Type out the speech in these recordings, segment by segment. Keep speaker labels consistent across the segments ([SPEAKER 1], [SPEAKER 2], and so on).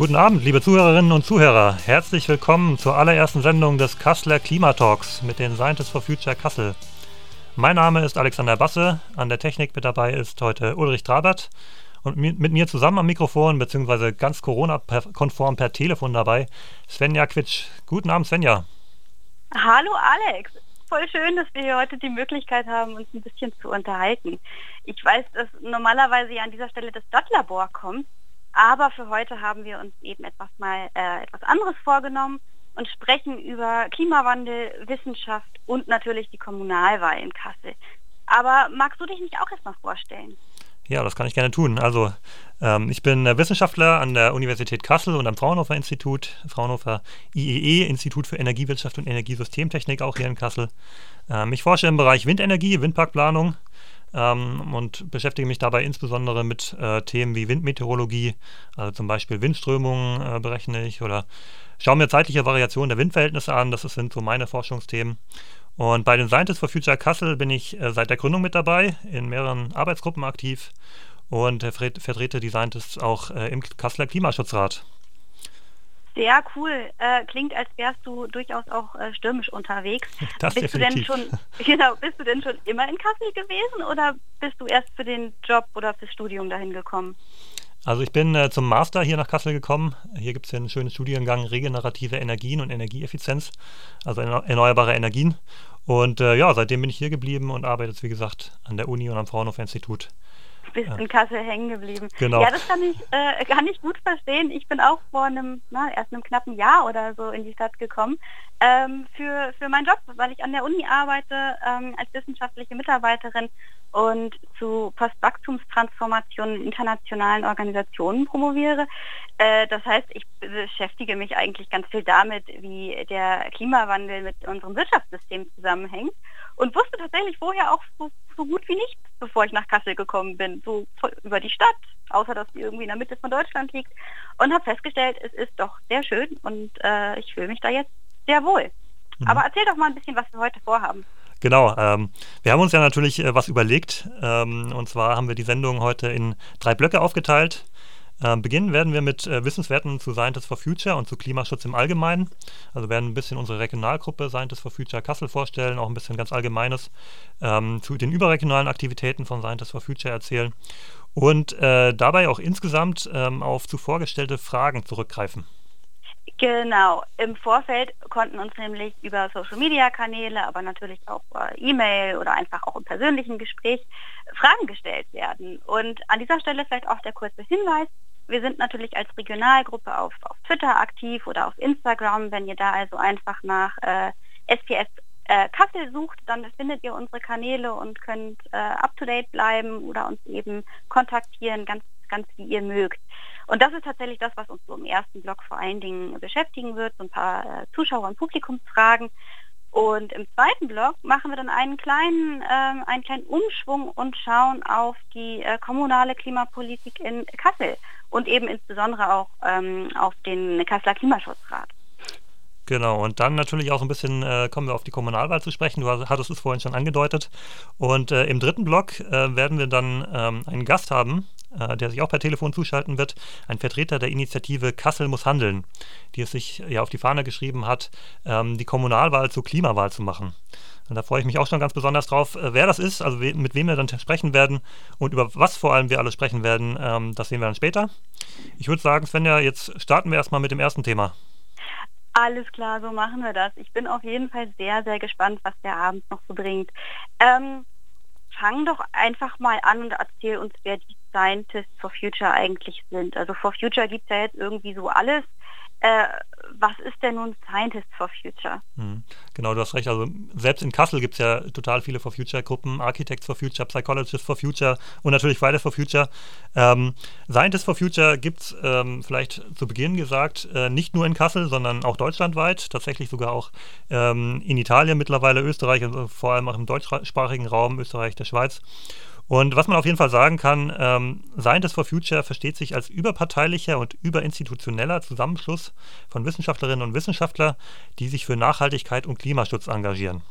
[SPEAKER 1] Guten Abend, liebe Zuhörerinnen und Zuhörer. Herzlich willkommen zur allerersten Sendung des Kasseler Klimatalks mit den Scientists for Future Kassel. Mein Name ist Alexander Basse. An der Technik mit dabei ist heute Ulrich Trabert. Und mit mir zusammen am Mikrofon, beziehungsweise ganz Corona-konform per Telefon dabei, Svenja Quitsch. Guten Abend, Svenja.
[SPEAKER 2] Hallo, Alex. Voll schön, dass wir hier heute die Möglichkeit haben, uns ein bisschen zu unterhalten. Ich weiß, dass normalerweise ja an dieser Stelle das Dot-Labor kommt, aber für heute haben wir uns eben etwas mal äh, etwas anderes vorgenommen und sprechen über Klimawandel, Wissenschaft und natürlich die Kommunalwahl in Kassel. Aber magst du dich nicht auch erstmal vorstellen?
[SPEAKER 1] Ja, das kann ich gerne tun. Also ähm, ich bin Wissenschaftler an der Universität Kassel und am Fraunhofer Institut, Fraunhofer IEE, Institut für Energiewirtschaft und Energiesystemtechnik, auch hier in Kassel. Ähm, ich forsche im Bereich Windenergie, Windparkplanung ähm, und beschäftige mich dabei insbesondere mit äh, Themen wie Windmeteorologie, also zum Beispiel Windströmungen äh, berechne ich oder schaue mir zeitliche Variationen der Windverhältnisse an. Das sind so meine Forschungsthemen. Und bei den Scientists for Future Kassel bin ich äh, seit der Gründung mit dabei, in mehreren Arbeitsgruppen aktiv und vertrete die Scientists auch äh, im Kasseler Klimaschutzrat.
[SPEAKER 2] Sehr cool. Äh, klingt, als wärst du durchaus auch äh, stürmisch unterwegs.
[SPEAKER 1] Das
[SPEAKER 2] bist
[SPEAKER 1] definitiv.
[SPEAKER 2] du denn schon, genau, bist du denn schon immer in Kassel gewesen oder bist du erst für den Job oder fürs Studium dahin gekommen?
[SPEAKER 1] Also ich bin äh, zum Master hier nach Kassel gekommen. Hier gibt es einen schönen Studiengang Regenerative Energien und Energieeffizienz, also erneuerbare Energien. Und äh, ja, seitdem bin ich hier geblieben und arbeite jetzt, wie gesagt, an der Uni und am Fraunhofer Institut
[SPEAKER 2] bist ja. in Kassel hängen geblieben.
[SPEAKER 1] Genau.
[SPEAKER 2] Ja, das kann ich, äh, kann ich gut verstehen. Ich bin auch vor einem, na, erst einem knappen Jahr oder so in die Stadt gekommen ähm, für, für meinen Job, weil ich an der Uni arbeite ähm, als wissenschaftliche Mitarbeiterin und zu Postwachstumstransformation in internationalen Organisationen promoviere. Äh, das heißt, ich beschäftige mich eigentlich ganz viel damit, wie der Klimawandel mit unserem Wirtschaftssystem zusammenhängt und wusste tatsächlich vorher auch so, so gut wie nichts, bevor ich nach Kassel gekommen bin, so über die Stadt, außer dass sie irgendwie in der Mitte von Deutschland liegt und habe festgestellt, es ist doch sehr schön und äh, ich fühle mich da jetzt sehr wohl. Mhm. Aber erzähl doch mal ein bisschen, was wir heute vorhaben.
[SPEAKER 1] Genau, ähm, wir haben uns ja natürlich äh, was überlegt. Ähm, und zwar haben wir die Sendung heute in drei Blöcke aufgeteilt. Ähm, beginnen werden wir mit äh, Wissenswerten zu Scientists for Future und zu Klimaschutz im Allgemeinen. Also werden ein bisschen unsere Regionalgruppe Scientists for Future Kassel vorstellen, auch ein bisschen ganz Allgemeines ähm, zu den überregionalen Aktivitäten von Scientists for Future erzählen und äh, dabei auch insgesamt ähm, auf zuvor gestellte Fragen zurückgreifen.
[SPEAKER 2] Genau, im Vorfeld konnten uns nämlich über Social-Media-Kanäle, aber natürlich auch E-Mail oder einfach auch im persönlichen Gespräch Fragen gestellt werden. Und an dieser Stelle vielleicht auch der kurze Hinweis, wir sind natürlich als Regionalgruppe auf, auf Twitter aktiv oder auf Instagram. Wenn ihr da also einfach nach äh, SPS äh, Kassel sucht, dann findet ihr unsere Kanäle und könnt äh, up-to-date bleiben oder uns eben kontaktieren, ganz, ganz wie ihr mögt. Und das ist tatsächlich das, was uns so im ersten Blog vor allen Dingen beschäftigen wird, so ein paar äh, Zuschauer- und Publikumsfragen. Und im zweiten Blog machen wir dann einen kleinen, äh, einen kleinen Umschwung und schauen auf die äh, kommunale Klimapolitik in Kassel und eben insbesondere auch ähm, auf den Kasseler Klimaschutzrat.
[SPEAKER 1] Genau, und dann natürlich auch ein bisschen äh, kommen wir auf die Kommunalwahl zu sprechen. Du hattest es vorhin schon angedeutet. Und äh, im dritten Block äh, werden wir dann ähm, einen Gast haben, äh, der sich auch per Telefon zuschalten wird, ein Vertreter der Initiative Kassel muss handeln, die es sich ja auf die Fahne geschrieben hat, ähm, die Kommunalwahl zur Klimawahl zu machen. Und da freue ich mich auch schon ganz besonders drauf, äh, wer das ist, also mit wem wir dann sprechen werden und über was vor allem wir alle sprechen werden, ähm, das sehen wir dann später. Ich würde sagen, Svenja, jetzt starten wir erstmal mit dem ersten Thema.
[SPEAKER 2] Alles klar, so machen wir das. Ich bin auf jeden Fall sehr, sehr gespannt, was der Abend noch so bringt. Ähm, fang doch einfach mal an und erzähl uns, wer die Scientists for Future eigentlich sind. Also for Future gibt es ja jetzt irgendwie so alles. Äh, was ist denn nun Scientists for Future?
[SPEAKER 1] Hm, genau, du hast recht. Also selbst in Kassel gibt es ja total viele for Future-Gruppen, Architects for Future, Psychologists for Future und natürlich Fridays for Future. Ähm, Scientists for Future gibt es ähm, vielleicht zu Beginn gesagt, äh, nicht nur in Kassel, sondern auch deutschlandweit, tatsächlich sogar auch ähm, in Italien mittlerweile, Österreich also vor allem auch im deutschsprachigen Raum, Österreich, der Schweiz. Und was man auf jeden Fall sagen kann, ähm, Scientists for Future versteht sich als überparteilicher und überinstitutioneller Zusammenschluss von Wissenschaftlerinnen und Wissenschaftlern, die sich für Nachhaltigkeit und Klimaschutz engagieren.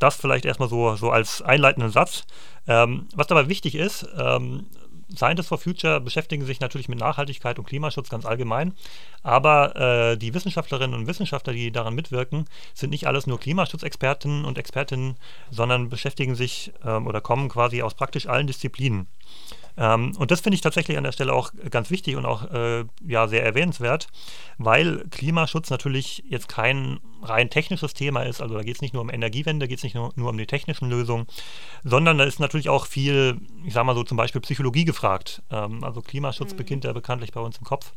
[SPEAKER 1] Das vielleicht erstmal so, so als einleitenden Satz. Ähm, was dabei wichtig ist, ähm, Scientists for Future beschäftigen sich natürlich mit Nachhaltigkeit und Klimaschutz ganz allgemein, aber äh, die Wissenschaftlerinnen und Wissenschaftler, die daran mitwirken, sind nicht alles nur Klimaschutzexperten und Expertinnen, sondern beschäftigen sich ähm, oder kommen quasi aus praktisch allen Disziplinen. Ähm, und das finde ich tatsächlich an der Stelle auch ganz wichtig und auch äh, ja, sehr erwähnenswert, weil Klimaschutz natürlich jetzt kein rein technisches Thema ist. Also da geht es nicht nur um Energiewende, geht es nicht nur, nur, um die technischen Lösungen, sondern da ist natürlich auch viel, ich sage mal so zum Beispiel Psychologie gefragt. Ähm, also Klimaschutz mhm. beginnt ja bekanntlich bei uns im Kopf.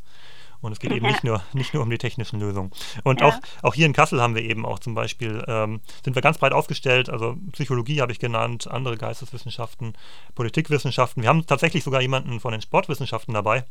[SPEAKER 1] Und es geht eben nicht nur, nicht nur um die technischen Lösungen. Und ja. auch, auch hier in Kassel haben wir eben auch zum Beispiel, ähm, sind wir ganz breit aufgestellt, also Psychologie habe ich genannt, andere Geisteswissenschaften, Politikwissenschaften. Wir haben tatsächlich sogar jemanden von den Sportwissenschaften dabei.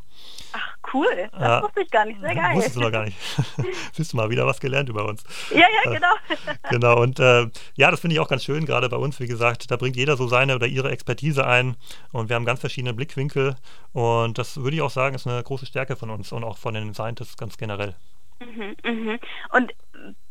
[SPEAKER 2] Ach, cool. Das äh, wusste ich gar nicht. Sehr geil.
[SPEAKER 1] Wusstest du noch gar nicht. Siehst du mal wieder was gelernt über uns.
[SPEAKER 2] Ja, ja, äh, genau.
[SPEAKER 1] Äh, genau. Und äh, ja, das finde ich auch ganz schön, gerade bei uns, wie gesagt, da bringt jeder so seine oder ihre Expertise ein und wir haben ganz verschiedene Blickwinkel und das würde ich auch sagen, ist eine große Stärke von uns und auch von den Scientists ganz generell.
[SPEAKER 2] Mhm, mhm. Und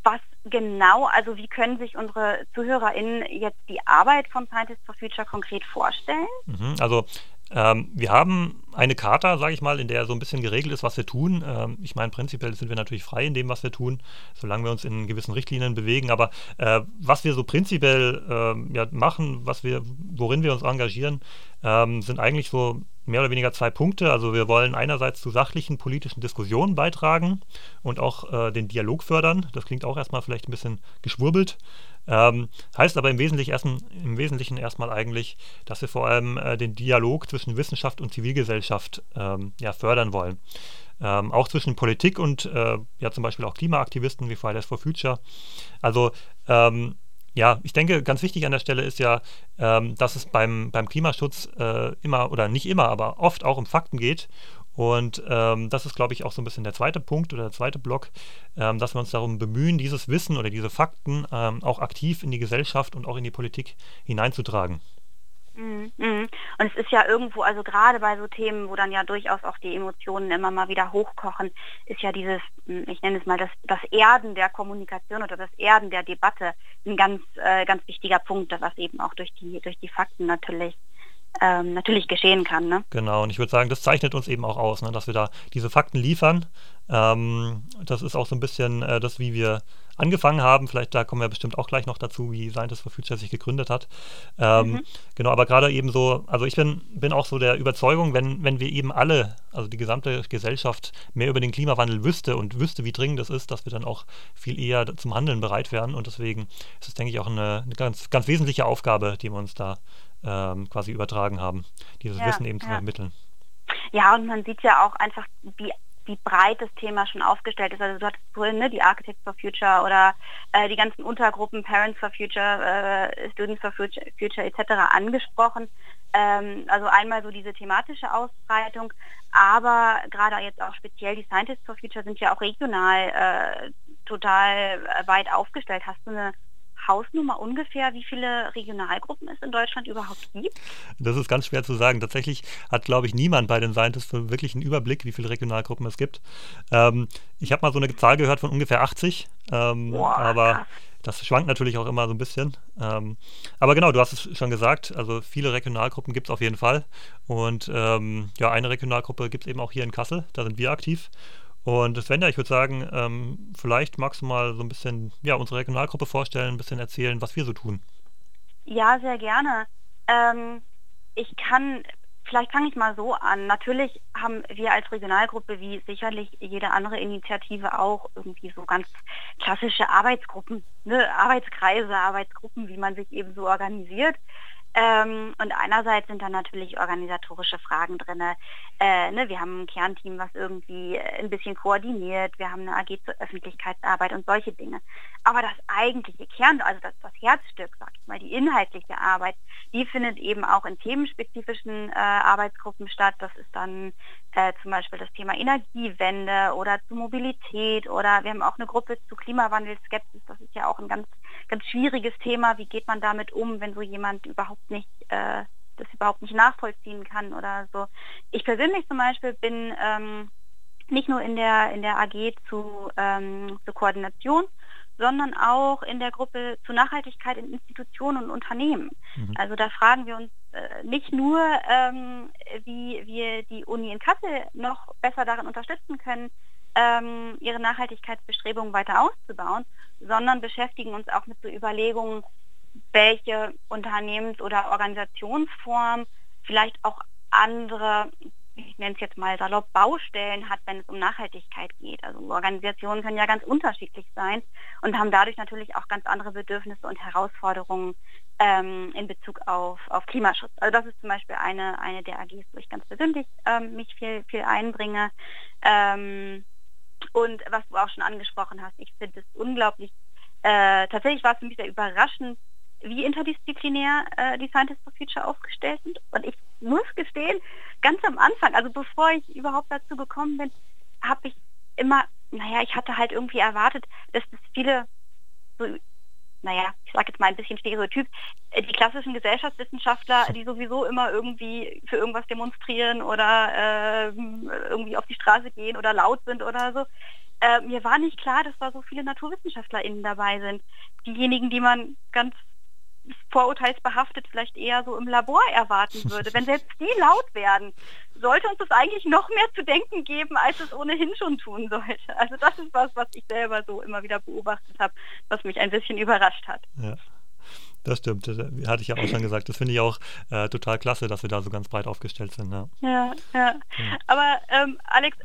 [SPEAKER 2] was genau, also wie können sich unsere ZuhörerInnen jetzt die Arbeit von Scientists for Future konkret vorstellen?
[SPEAKER 1] Mhm, also ähm, wir haben eine Charta, sage ich mal, in der so ein bisschen geregelt ist, was wir tun. Ähm, ich meine, prinzipiell sind wir natürlich frei in dem, was wir tun, solange wir uns in gewissen Richtlinien bewegen. Aber äh, was wir so prinzipiell äh, ja, machen, was wir, worin wir uns engagieren, ähm, sind eigentlich so mehr oder weniger zwei Punkte. Also wir wollen einerseits zu sachlichen politischen Diskussionen beitragen und auch äh, den Dialog fördern. Das klingt auch erstmal vielleicht ein bisschen geschwurbelt. Ähm, heißt aber im Wesentlichen, erst, im Wesentlichen erstmal eigentlich, dass wir vor allem äh, den Dialog zwischen Wissenschaft und Zivilgesellschaft ähm, ja, fördern wollen. Ähm, auch zwischen Politik und äh, ja zum Beispiel auch Klimaaktivisten wie Fridays for Future. Also ähm, ja, ich denke, ganz wichtig an der Stelle ist ja, ähm, dass es beim, beim Klimaschutz äh, immer oder nicht immer, aber oft auch um Fakten geht. Und ähm, das ist, glaube ich, auch so ein bisschen der zweite Punkt oder der zweite Block, ähm, dass wir uns darum bemühen, dieses Wissen oder diese Fakten ähm, auch aktiv in die Gesellschaft und auch in die Politik hineinzutragen.
[SPEAKER 2] Mhm, mhm. Und es ist ja irgendwo, also gerade bei so Themen, wo dann ja durchaus auch die Emotionen immer mal wieder hochkochen, ist ja dieses, hm, ich nenne es mal das, das Erden der Kommunikation oder das Erden der Debatte ein ganz, äh, ganz wichtiger Punkt, was eben auch durch die, durch die Fakten natürlich ähm, natürlich geschehen kann. Ne?
[SPEAKER 1] Genau, und ich würde sagen, das zeichnet uns eben auch aus, ne, dass wir da diese Fakten liefern. Ähm, das ist auch so ein bisschen äh, das, wie wir angefangen haben. Vielleicht da kommen wir bestimmt auch gleich noch dazu, wie Scientists for Future sich gegründet hat. Ähm, mhm. Genau, aber gerade eben so, also ich bin, bin auch so der Überzeugung, wenn, wenn wir eben alle, also die gesamte Gesellschaft mehr über den Klimawandel wüsste und wüsste, wie dringend es ist, dass wir dann auch viel eher zum Handeln bereit wären. Und deswegen ist es, denke ich, auch eine, eine ganz, ganz wesentliche Aufgabe, die wir uns da ähm, quasi übertragen haben, dieses ja, Wissen eben zu vermitteln.
[SPEAKER 2] Ja, und man sieht ja auch einfach, wie wie breit das Thema schon aufgestellt ist. Also du hattest vorhin ne, die Architects for Future oder äh, die ganzen Untergruppen Parents for Future, äh, Students for Future, Future etc. angesprochen. Ähm, also einmal so diese thematische Ausbreitung, aber gerade jetzt auch speziell die Scientists for Future sind ja auch regional äh, total äh, weit aufgestellt. Hast du eine Hausnummer ungefähr, wie viele Regionalgruppen es in Deutschland überhaupt gibt?
[SPEAKER 1] Das ist ganz schwer zu sagen. Tatsächlich hat, glaube ich, niemand bei den Scientists wirklich einen Überblick, wie viele Regionalgruppen es gibt. Ähm, ich habe mal so eine Zahl gehört von ungefähr 80, ähm, Boah, aber krass. das schwankt natürlich auch immer so ein bisschen. Ähm, aber genau, du hast es schon gesagt, also viele Regionalgruppen gibt es auf jeden Fall. Und ähm, ja, eine Regionalgruppe gibt es eben auch hier in Kassel, da sind wir aktiv. Und Svenja, ich würde sagen, ähm, vielleicht magst du mal so ein bisschen ja, unsere Regionalgruppe vorstellen, ein bisschen erzählen, was wir so tun.
[SPEAKER 2] Ja, sehr gerne. Ähm, ich kann, vielleicht fange ich mal so an. Natürlich haben wir als Regionalgruppe, wie sicherlich jede andere Initiative auch, irgendwie so ganz klassische Arbeitsgruppen, ne? Arbeitskreise, Arbeitsgruppen, wie man sich eben so organisiert. Ähm, und einerseits sind da natürlich organisatorische Fragen drin. Äh, ne, wir haben ein Kernteam, was irgendwie ein bisschen koordiniert. Wir haben eine AG zur Öffentlichkeitsarbeit und solche Dinge. Aber das eigentliche Kern, also das, das Herzstück, sag ich mal, die inhaltliche Arbeit, die findet eben auch in themenspezifischen äh, Arbeitsgruppen statt. Das ist dann äh, zum Beispiel das Thema Energiewende oder zu Mobilität oder wir haben auch eine Gruppe zu Klimawandelskepsis. Das ist ja auch ein ganz, ganz schwieriges Thema. Wie geht man damit um, wenn so jemand überhaupt nicht äh, das überhaupt nicht nachvollziehen kann oder so. Ich persönlich zum Beispiel bin ähm, nicht nur in der in der AG zu, ähm, zur Koordination, sondern auch in der Gruppe zur Nachhaltigkeit in Institutionen und Unternehmen. Mhm. Also da fragen wir uns äh, nicht nur, ähm, wie wir die Uni in Kassel noch besser darin unterstützen können, ähm, ihre Nachhaltigkeitsbestrebungen weiter auszubauen, sondern beschäftigen uns auch mit so Überlegungen, welche Unternehmens- oder Organisationsform vielleicht auch andere ich nenne es jetzt mal salopp, Baustellen hat, wenn es um Nachhaltigkeit geht. Also Organisationen können ja ganz unterschiedlich sein und haben dadurch natürlich auch ganz andere Bedürfnisse und Herausforderungen ähm, in Bezug auf, auf Klimaschutz. Also das ist zum Beispiel eine, eine der AGs, wo ich ganz persönlich ähm, mich viel, viel einbringe. Ähm, und was du auch schon angesprochen hast, ich finde es unglaublich, äh, tatsächlich war es für mich sehr überraschend, wie interdisziplinär äh, die Scientists for Future aufgestellt sind. Und ich muss gestehen, ganz am Anfang, also bevor ich überhaupt dazu gekommen bin, habe ich immer, naja, ich hatte halt irgendwie erwartet, dass das viele, so, naja, ich sage jetzt mal ein bisschen Stereotyp, äh, die klassischen Gesellschaftswissenschaftler, die sowieso immer irgendwie für irgendwas demonstrieren oder äh, irgendwie auf die Straße gehen oder laut sind oder so. Äh, mir war nicht klar, dass da so viele NaturwissenschaftlerInnen dabei sind. Diejenigen, die man ganz vorurteilsbehaftet vielleicht eher so im Labor erwarten würde. Wenn selbst die laut werden, sollte uns das eigentlich noch mehr zu denken geben, als es ohnehin schon tun sollte. Also das ist was, was ich selber so immer wieder beobachtet habe, was mich ein bisschen überrascht hat.
[SPEAKER 1] Ja. Das stimmt, das hatte ich ja auch schon gesagt. Das finde ich auch äh, total klasse, dass wir da so ganz breit aufgestellt sind.
[SPEAKER 2] Ja, ja. ja. Aber ähm, Alex,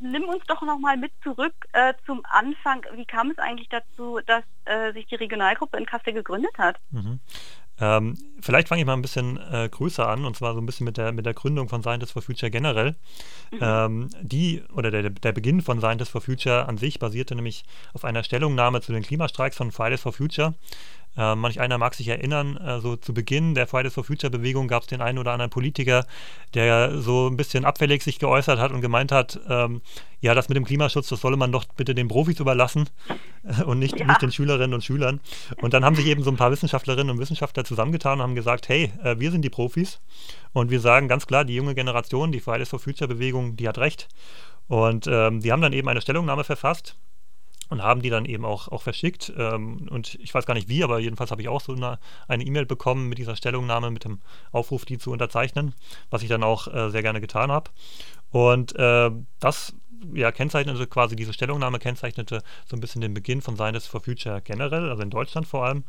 [SPEAKER 2] nimm uns doch nochmal mit zurück äh, zum Anfang. Wie kam es eigentlich dazu, dass äh, sich die Regionalgruppe in Kassel gegründet hat?
[SPEAKER 1] Mhm. Ähm, vielleicht fange ich mal ein bisschen äh, größer an, und zwar so ein bisschen mit der, mit der Gründung von Scientists for Future generell. Mhm. Ähm, die, oder der, der Beginn von Scientists for Future an sich basierte nämlich auf einer Stellungnahme zu den Klimastreiks von Fridays for Future. Äh, manch einer mag sich erinnern, äh, so zu Beginn der Fridays for Future Bewegung gab es den einen oder anderen Politiker, der so ein bisschen abfällig sich geäußert hat und gemeint hat, ähm, ja, das mit dem Klimaschutz, das solle man doch bitte den Profis überlassen äh, und nicht, ja. nicht den Schülerinnen und Schülern. Und dann haben sich eben so ein paar Wissenschaftlerinnen und Wissenschaftler zusammengetan und haben gesagt, hey, äh, wir sind die Profis und wir sagen ganz klar, die junge Generation, die Fridays for Future Bewegung, die hat recht. Und ähm, die haben dann eben eine Stellungnahme verfasst und haben die dann eben auch, auch verschickt. Ähm, und ich weiß gar nicht wie, aber jedenfalls habe ich auch so eine E-Mail e bekommen mit dieser Stellungnahme, mit dem Aufruf, die zu unterzeichnen, was ich dann auch äh, sehr gerne getan habe. Und äh, das ja, kennzeichnete quasi, diese Stellungnahme kennzeichnete so ein bisschen den Beginn von Scientists for Future generell, also in Deutschland vor allem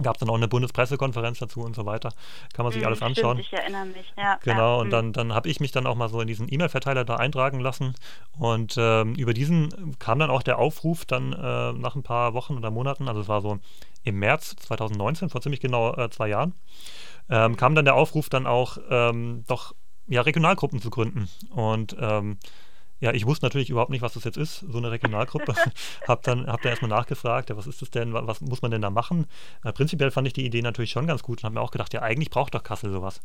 [SPEAKER 1] gab es dann auch eine Bundespressekonferenz dazu und so weiter. Kann man sich mm, alles anschauen.
[SPEAKER 2] Stimmt, ich erinnere mich, ja.
[SPEAKER 1] Genau,
[SPEAKER 2] ja.
[SPEAKER 1] und dann, dann habe ich mich dann auch mal so in diesen E-Mail-Verteiler da eintragen lassen. Und ähm, über diesen kam dann auch der Aufruf dann äh, nach ein paar Wochen oder Monaten, also es war so im März 2019, vor ziemlich genau äh, zwei Jahren, ähm, kam dann der Aufruf dann auch ähm, doch ja, Regionalgruppen zu gründen. Und ähm, ja, ich wusste natürlich überhaupt nicht, was das jetzt ist, so eine Regionalgruppe. hab dann, hab dann erstmal nachgefragt, ja, was ist das denn, was muss man denn da machen? Äh, prinzipiell fand ich die Idee natürlich schon ganz gut und habe mir auch gedacht, ja, eigentlich braucht doch Kassel sowas.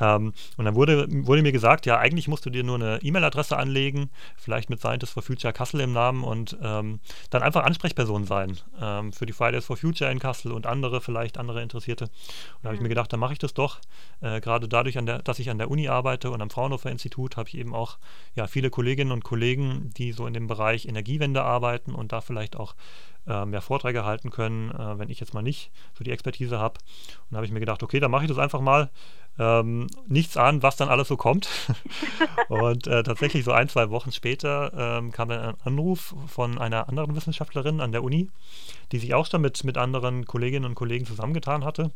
[SPEAKER 1] Ähm, und dann wurde, wurde mir gesagt, ja, eigentlich musst du dir nur eine E-Mail-Adresse anlegen, vielleicht mit Scientists for Future Kassel im Namen und ähm, dann einfach Ansprechperson sein ähm, für die Fridays for Future in Kassel und andere, vielleicht andere Interessierte. Und da habe ich mir mhm. gedacht, dann mache ich das doch. Äh, Gerade dadurch, der, dass ich an der Uni arbeite und am Fraunhofer Institut, habe ich eben auch ja, viele Kolleginnen und Kollegen, die so in dem Bereich Energiewende arbeiten und da vielleicht auch äh, mehr Vorträge halten können, äh, wenn ich jetzt mal nicht so die Expertise habe. Und da habe ich mir gedacht, okay, dann mache ich das einfach mal ähm, nichts an, was dann alles so kommt. und äh, tatsächlich so ein, zwei Wochen später ähm, kam dann ein Anruf von einer anderen Wissenschaftlerin an der Uni, die sich auch schon mit, mit anderen Kolleginnen und Kollegen zusammengetan hatte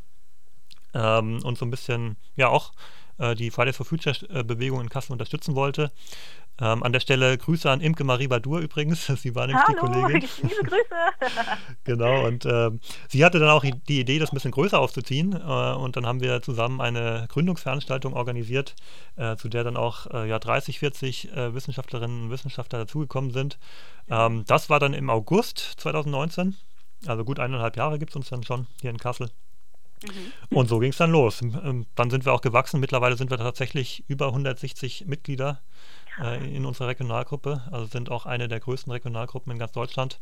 [SPEAKER 1] ähm, und so ein bisschen, ja, auch äh, die Fridays for Future äh, Bewegung in Kassel unterstützen wollte. Ähm, an der Stelle Grüße an Imke Marie Badur übrigens. Sie war nämlich
[SPEAKER 2] Hallo,
[SPEAKER 1] die Kollegin.
[SPEAKER 2] liebe Grüße.
[SPEAKER 1] genau, und ähm, sie hatte dann auch die Idee, das ein bisschen größer aufzuziehen. Äh, und dann haben wir zusammen eine Gründungsveranstaltung organisiert, äh, zu der dann auch äh, ja, 30, 40 äh, Wissenschaftlerinnen und Wissenschaftler dazugekommen sind. Ähm, das war dann im August 2019. Also gut eineinhalb Jahre gibt es uns dann schon hier in Kassel. Mhm. Und so ging es dann los. Ähm, dann sind wir auch gewachsen. Mittlerweile sind wir tatsächlich über 160 Mitglieder äh, in unserer Regionalgruppe. Also sind auch eine der größten Regionalgruppen in ganz Deutschland.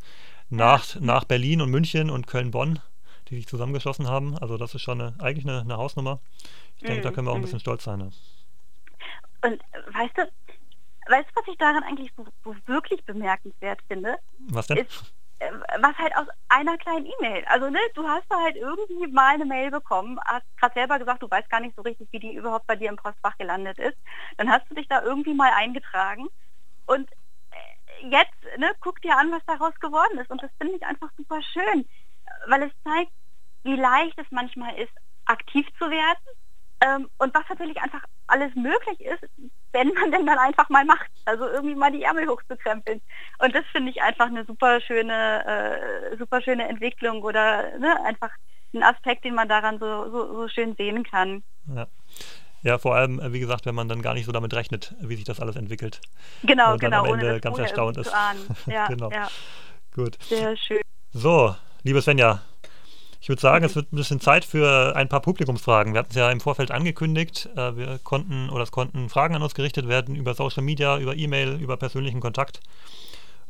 [SPEAKER 1] Nach, nach Berlin und München und Köln-Bonn, die sich zusammengeschlossen haben. Also das ist schon eine, eigentlich eine, eine Hausnummer. Ich denke, mhm. da können wir auch ein mhm. bisschen stolz sein. Ne?
[SPEAKER 2] Und weißt du, weißt du, was ich daran eigentlich so, so wirklich bemerkenswert finde?
[SPEAKER 1] Was denn?
[SPEAKER 2] Ist, was halt aus einer kleinen E-Mail. Also ne, du hast da halt irgendwie mal eine Mail bekommen, hast gerade selber gesagt, du weißt gar nicht so richtig, wie die überhaupt bei dir im Postfach gelandet ist. Dann hast du dich da irgendwie mal eingetragen und äh, jetzt ne, guck dir an, was daraus geworden ist. Und das finde ich einfach super schön, weil es zeigt, wie leicht es manchmal ist, aktiv zu werden ähm, und was natürlich einfach alles möglich ist, wenn man denn dann einfach mal macht. Also irgendwie mal die Ärmel hochzukrempeln. Und das finde ich einfach eine super schöne, äh, super schöne Entwicklung oder ne, einfach ein Aspekt, den man daran so, so, so schön sehen kann.
[SPEAKER 1] Ja. Ja, vor allem, äh, wie gesagt, wenn man dann gar nicht so damit rechnet, wie sich das alles entwickelt.
[SPEAKER 2] Genau, und dann genau.
[SPEAKER 1] Am Ende ganz erstaunt ist.
[SPEAKER 2] Ja, genau. Ja.
[SPEAKER 1] Gut.
[SPEAKER 2] Sehr schön.
[SPEAKER 1] So, liebe Svenja, ich würde sagen, es wird ein bisschen Zeit für ein paar Publikumsfragen. Wir hatten es ja im Vorfeld angekündigt. Äh, wir konnten oder es konnten Fragen an uns gerichtet werden über Social Media, über E-Mail, über persönlichen Kontakt.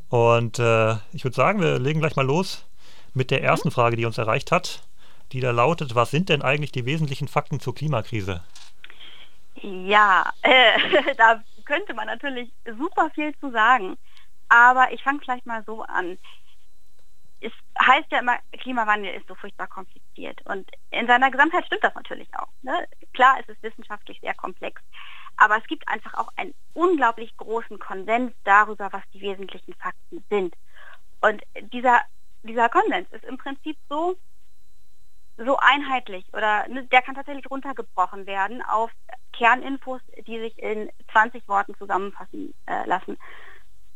[SPEAKER 1] Und äh, ich würde sagen, wir legen gleich mal los mit der ersten mhm. Frage, die uns erreicht hat, die da lautet: Was sind denn eigentlich die wesentlichen Fakten zur Klimakrise?
[SPEAKER 2] Ja, äh, da könnte man natürlich super viel zu sagen. Aber ich fange vielleicht mal so an es heißt ja immer, Klimawandel ist so furchtbar kompliziert. Und in seiner Gesamtheit stimmt das natürlich auch. Ne? Klar, es ist wissenschaftlich sehr komplex. Aber es gibt einfach auch einen unglaublich großen Konsens darüber, was die wesentlichen Fakten sind. Und dieser, dieser Konsens ist im Prinzip so, so einheitlich oder ne, der kann tatsächlich runtergebrochen werden auf Kerninfos, die sich in 20 Worten zusammenfassen äh, lassen.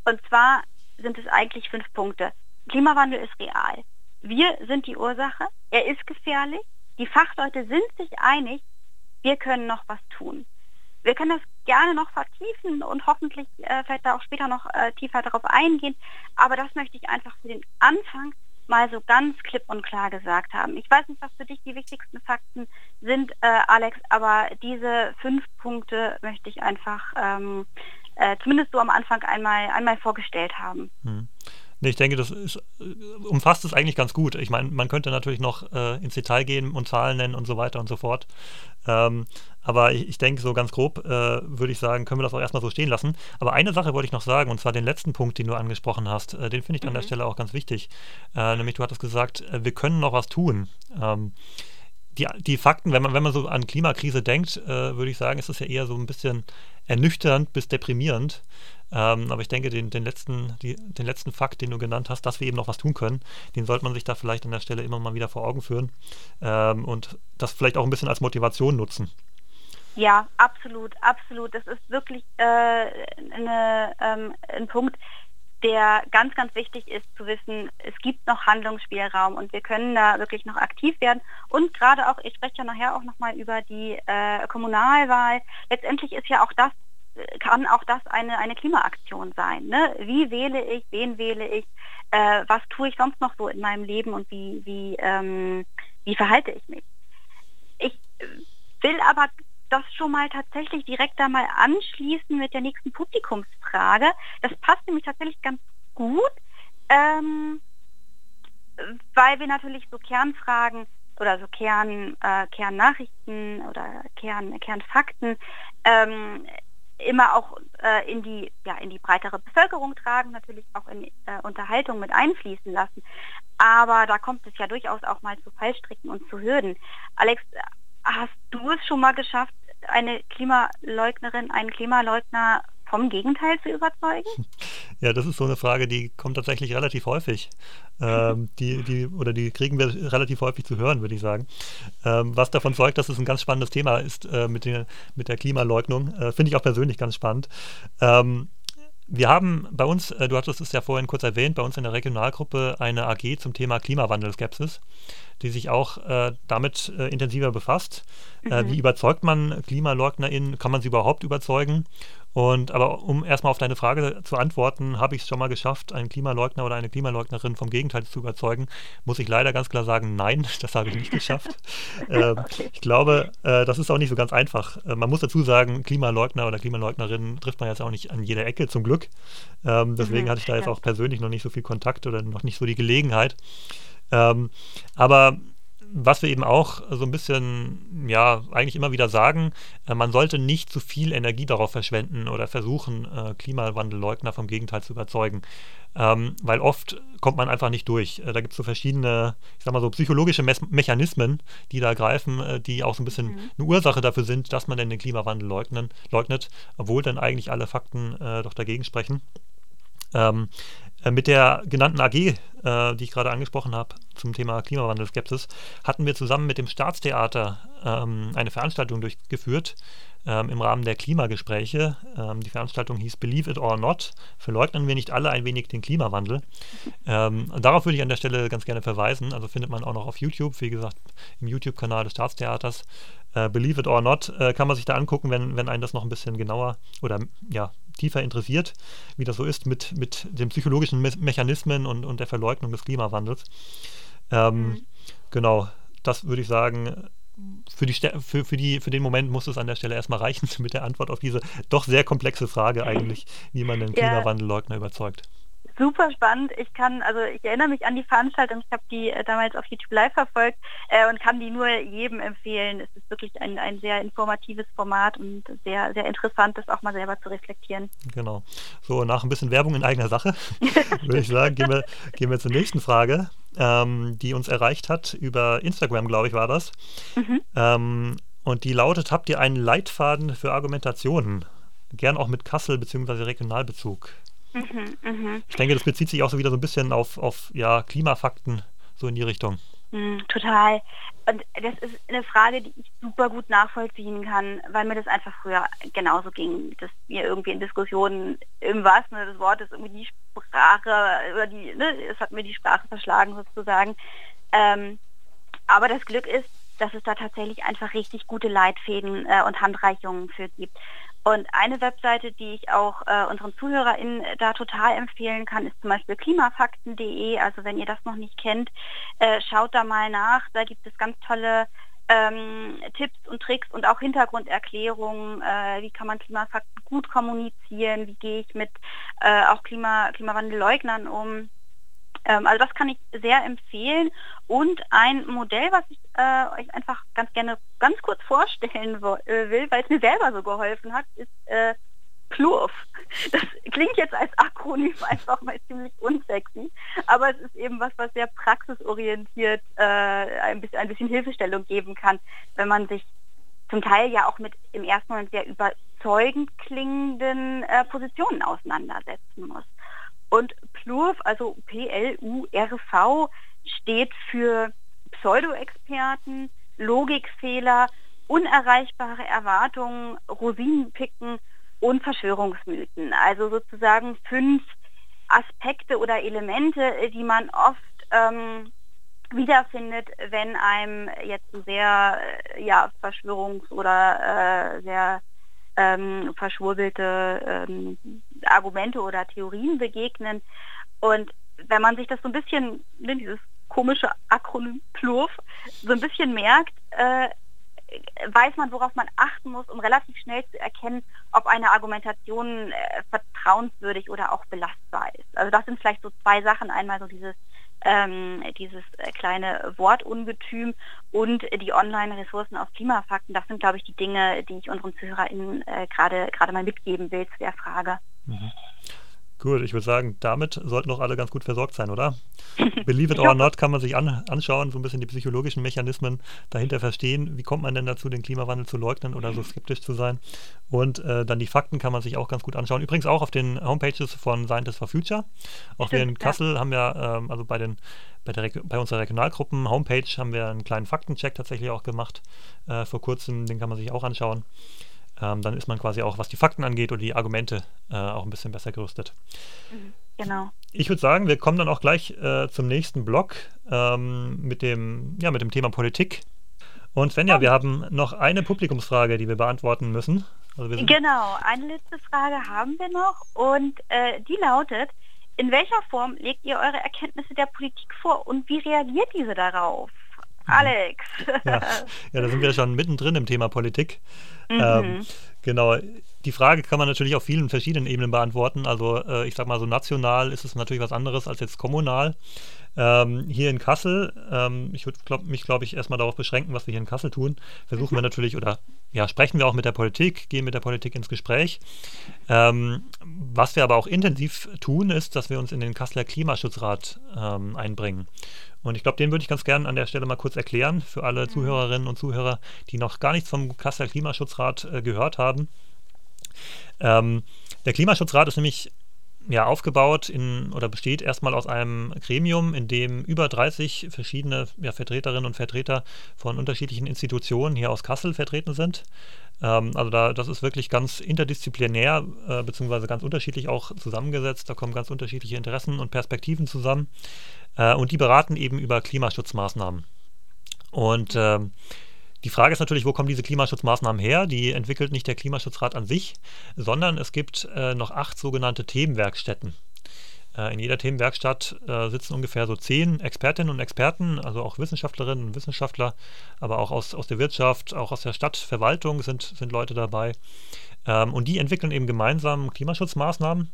[SPEAKER 2] Und zwar sind es eigentlich fünf Punkte. Klimawandel ist real. Wir sind die Ursache, er ist gefährlich, die Fachleute sind sich einig, wir können noch was tun. Wir können das gerne noch vertiefen und hoffentlich äh, vielleicht da auch später noch äh, tiefer darauf eingehen, aber das möchte ich einfach für den Anfang mal so ganz klipp und klar gesagt haben. Ich weiß nicht, was für dich die wichtigsten Fakten sind, äh, Alex, aber diese fünf Punkte möchte ich einfach ähm, äh, zumindest so am Anfang einmal, einmal vorgestellt haben. Hm.
[SPEAKER 1] Nee, ich denke, das ist, äh, umfasst es eigentlich ganz gut. Ich meine, man könnte natürlich noch äh, ins Detail gehen und Zahlen nennen und so weiter und so fort. Ähm, aber ich, ich, denke, so ganz grob äh, würde ich sagen, können wir das auch erstmal so stehen lassen. Aber eine Sache wollte ich noch sagen, und zwar den letzten Punkt, den du angesprochen hast, äh, den finde ich mhm. an der mhm. Stelle auch ganz wichtig. Äh, nämlich, du hattest gesagt, äh, wir können noch was tun. Ähm, die, die Fakten, wenn man, wenn man so an Klimakrise denkt, würde ich sagen, ist das ja eher so ein bisschen ernüchternd bis deprimierend. Ähm, aber ich denke, den, den, letzten, die, den letzten Fakt, den du genannt hast, dass wir eben noch was tun können, den sollte man sich da vielleicht an der Stelle immer mal wieder vor Augen führen ähm, und das vielleicht auch ein bisschen als Motivation nutzen.
[SPEAKER 2] Ja, absolut, absolut. Das ist wirklich äh, eine, ähm, ein Punkt, der ganz, ganz wichtig ist zu wissen, es gibt noch Handlungsspielraum und wir können da wirklich noch aktiv werden. Und gerade auch, ich spreche ja nachher auch nochmal über die äh, Kommunalwahl. Letztendlich ist ja auch das kann auch das eine, eine Klimaaktion sein. Ne? Wie wähle ich, wen wähle ich, äh, was tue ich sonst noch so in meinem Leben und wie, wie, ähm, wie verhalte ich mich. Ich will aber das schon mal tatsächlich direkt da mal anschließen mit der nächsten Publikumsfrage. Das passt nämlich tatsächlich ganz gut, ähm, weil wir natürlich so Kernfragen oder so Kern, äh, Kernnachrichten oder Kern, Kernfakten ähm, immer auch äh, in, die, ja, in die breitere Bevölkerung tragen, natürlich auch in äh, Unterhaltung mit einfließen lassen. Aber da kommt es ja durchaus auch mal zu Fallstricken und zu Hürden. Alex, hast du es schon mal geschafft, eine Klimaleugnerin, einen Klimaleugner vom Gegenteil zu überzeugen?
[SPEAKER 1] Ja, das ist so eine Frage, die kommt tatsächlich relativ häufig. Ähm, die, die, oder die kriegen wir relativ häufig zu hören, würde ich sagen. Ähm, was davon zeugt, dass es ein ganz spannendes Thema ist äh, mit, der, mit der Klimaleugnung. Äh, Finde ich auch persönlich ganz spannend. Ähm, wir haben bei uns, äh, du hattest es ja vorhin kurz erwähnt, bei uns in der Regionalgruppe eine AG zum Thema Klimawandelskepsis, die sich auch äh, damit äh, intensiver befasst. Äh, mhm. wie überzeugt man KlimaleugnerInnen? Kann man sie überhaupt überzeugen? Und aber um erstmal auf deine Frage zu antworten, habe ich es schon mal geschafft, einen Klimaleugner oder eine Klimaleugnerin vom Gegenteil zu überzeugen, muss ich leider ganz klar sagen, nein, das habe ich nicht geschafft. ähm, okay. Ich glaube, äh, das ist auch nicht so ganz einfach. Äh, man muss dazu sagen, Klimaleugner oder Klimaleugnerinnen trifft man jetzt auch nicht an jeder Ecke, zum Glück. Ähm, deswegen mhm, hatte ich da jetzt ja. auch persönlich noch nicht so viel Kontakt oder noch nicht so die Gelegenheit. Ähm, aber was wir eben auch so ein bisschen, ja, eigentlich immer wieder sagen, äh, man sollte nicht zu viel Energie darauf verschwenden oder versuchen, äh, Klimawandelleugner vom Gegenteil zu überzeugen. Ähm, weil oft kommt man einfach nicht durch. Äh, da gibt es so verschiedene, ich sag mal so, psychologische Mechanismen, die da greifen, die auch so ein bisschen mhm. eine Ursache dafür sind, dass man denn den Klimawandel leugnen, leugnet, obwohl dann eigentlich alle Fakten äh, doch dagegen sprechen. Ähm, äh, mit der genannten AG, äh, die ich gerade angesprochen habe, zum Thema Klimawandelskepsis, hatten wir zusammen mit dem Staatstheater ähm, eine Veranstaltung durchgeführt ähm, im Rahmen der Klimagespräche. Ähm, die Veranstaltung hieß Believe It or Not. Verleugnen wir nicht alle ein wenig den Klimawandel? Ähm, darauf würde ich an der Stelle ganz gerne verweisen. Also findet man auch noch auf YouTube, wie gesagt, im YouTube-Kanal des Staatstheaters. Äh, Believe It or Not äh, kann man sich da angucken, wenn, wenn einen das noch ein bisschen genauer oder ja, tiefer interessiert, wie das so ist mit, mit den psychologischen Me Mechanismen und, und der Verleugnung des Klimawandels. Ähm, mhm. Genau, das würde ich sagen, für, die, für, für, die, für den Moment muss es an der Stelle erstmal reichen mit der Antwort auf diese doch sehr komplexe Frage eigentlich, wie man den Klimawandelleugner ja. überzeugt
[SPEAKER 2] super spannend. Ich kann, also ich erinnere mich an die Veranstaltung, ich habe die äh, damals auf YouTube Live verfolgt äh, und kann die nur jedem empfehlen. Es ist wirklich ein, ein sehr informatives Format und sehr, sehr interessant, das auch mal selber zu reflektieren.
[SPEAKER 1] Genau. So, nach ein bisschen Werbung in eigener Sache, würde ich sagen, gehen wir, gehen wir zur nächsten Frage, ähm, die uns erreicht hat. Über Instagram, glaube ich, war das. Mhm. Ähm, und die lautet, habt ihr einen Leitfaden für Argumentationen? Gern auch mit Kassel bzw. Regionalbezug. Mhm, mh. Ich denke, das bezieht sich auch so wieder so ein bisschen auf, auf ja, Klimafakten, so in die Richtung.
[SPEAKER 2] Mhm, total. Und das ist eine Frage, die ich super gut nachvollziehen kann, weil mir das einfach früher genauso ging, dass mir irgendwie in Diskussionen im wahrsten Sinne des Wortes irgendwie die Sprache oder die, ne, es hat mir die Sprache verschlagen sozusagen. Ähm, aber das Glück ist, dass es da tatsächlich einfach richtig gute Leitfäden äh, und Handreichungen für gibt. Und eine Webseite, die ich auch äh, unseren ZuhörerInnen da total empfehlen kann, ist zum Beispiel klimafakten.de. Also wenn ihr das noch nicht kennt, äh, schaut da mal nach. Da gibt es ganz tolle ähm, Tipps und Tricks und auch Hintergrunderklärungen, äh, wie kann man Klimafakten gut kommunizieren, wie gehe ich mit äh, auch Klima, Klimawandelleugnern um. Ähm, also das kann ich sehr empfehlen. Und ein Modell, was ich äh, euch einfach ganz gerne ganz kurz vorstellen äh, will, weil es mir selber so geholfen hat, ist äh, Plurf. Das klingt jetzt als Akronym einfach mal ziemlich unsexy, aber es ist eben was, was sehr praxisorientiert äh, ein, bisschen, ein bisschen Hilfestellung geben kann, wenn man sich zum Teil ja auch mit im ersten Moment sehr überzeugend klingenden äh, Positionen auseinandersetzen muss. Und Plurf, also P-L-U-R-V, steht für Pseudo-Experten, Logikfehler, unerreichbare Erwartungen, Rosinenpicken und Verschwörungsmythen. Also sozusagen fünf Aspekte oder Elemente, die man oft ähm, wiederfindet, wenn einem jetzt sehr äh, ja, Verschwörungs- oder äh, sehr ähm, verschwurbelte ähm, Argumente oder Theorien begegnen. Und wenn man sich das so ein bisschen, ne, dieses komische Akronym PLURF, so ein bisschen merkt, äh, weiß man, worauf man achten muss, um relativ schnell zu erkennen, ob eine Argumentation äh, vertrauenswürdig oder auch belastbar ist. Also das sind vielleicht so zwei Sachen. Einmal so dieses ähm, dieses äh, kleine Wortungetüm und die Online-Ressourcen auf Klimafakten. Das sind, glaube ich, die Dinge, die ich unseren ZuhörerInnen äh, gerade gerade mal mitgeben will zu der Frage. Mhm.
[SPEAKER 1] Gut, ich würde sagen, damit sollten doch alle ganz gut versorgt sein, oder? Believe it or not kann man sich an, anschauen, so ein bisschen die psychologischen Mechanismen dahinter verstehen. Wie kommt man denn dazu, den Klimawandel zu leugnen oder so skeptisch zu sein? Und äh, dann die Fakten kann man sich auch ganz gut anschauen. Übrigens auch auf den Homepages von Scientists for Future. Auch wir in Kassel ja. haben ja, ähm, also bei den bei, der, bei unserer Regionalgruppen Homepage haben wir einen kleinen Faktencheck tatsächlich auch gemacht äh, vor kurzem. Den kann man sich auch anschauen ähm, dann ist man quasi auch, was die Fakten angeht oder die Argumente, äh, auch ein bisschen besser gerüstet.
[SPEAKER 2] Mhm, genau.
[SPEAKER 1] Ich würde sagen, wir kommen dann auch gleich äh, zum nächsten Block ähm, mit, dem, ja, mit dem Thema Politik. Und Svenja, wir haben noch eine Publikumsfrage, die wir beantworten müssen.
[SPEAKER 2] Also wir genau, eine letzte Frage haben wir noch und äh, die lautet, in welcher Form legt ihr eure Erkenntnisse der Politik vor und wie reagiert diese darauf? Alex.
[SPEAKER 1] ja, ja, da sind wir schon mittendrin im Thema Politik. Mhm. Ähm, genau. die Frage kann man natürlich auf vielen verschiedenen Ebenen beantworten. Also äh, ich sage mal so national ist es natürlich was anderes als jetzt kommunal. Ähm, hier in Kassel, ähm, ich würde glaub, mich, glaube ich, erstmal darauf beschränken, was wir hier in Kassel tun. Versuchen wir natürlich oder ja, sprechen wir auch mit der Politik, gehen mit der Politik ins Gespräch. Ähm, was wir aber auch intensiv tun, ist, dass wir uns in den Kasseler Klimaschutzrat ähm, einbringen. Und ich glaube, den würde ich ganz gerne an der Stelle mal kurz erklären für alle mhm. Zuhörerinnen und Zuhörer, die noch gar nichts vom Kasseler Klimaschutzrat äh, gehört haben. Ähm, der Klimaschutzrat ist nämlich ja, aufgebaut in, oder besteht erstmal aus einem Gremium, in dem über 30 verschiedene ja, Vertreterinnen und Vertreter von unterschiedlichen Institutionen hier aus Kassel vertreten sind. Ähm, also da, das ist wirklich ganz interdisziplinär, äh, beziehungsweise ganz unterschiedlich auch zusammengesetzt. Da kommen ganz unterschiedliche Interessen und Perspektiven zusammen. Äh, und die beraten eben über Klimaschutzmaßnahmen. Und äh, die Frage ist natürlich, wo kommen diese Klimaschutzmaßnahmen her? Die entwickelt nicht der Klimaschutzrat an sich, sondern es gibt äh, noch acht sogenannte Themenwerkstätten. Äh, in jeder Themenwerkstatt äh, sitzen ungefähr so zehn Expertinnen und Experten, also auch Wissenschaftlerinnen und Wissenschaftler, aber auch aus, aus der Wirtschaft, auch aus der Stadtverwaltung sind, sind Leute dabei. Ähm, und die entwickeln eben gemeinsam Klimaschutzmaßnahmen.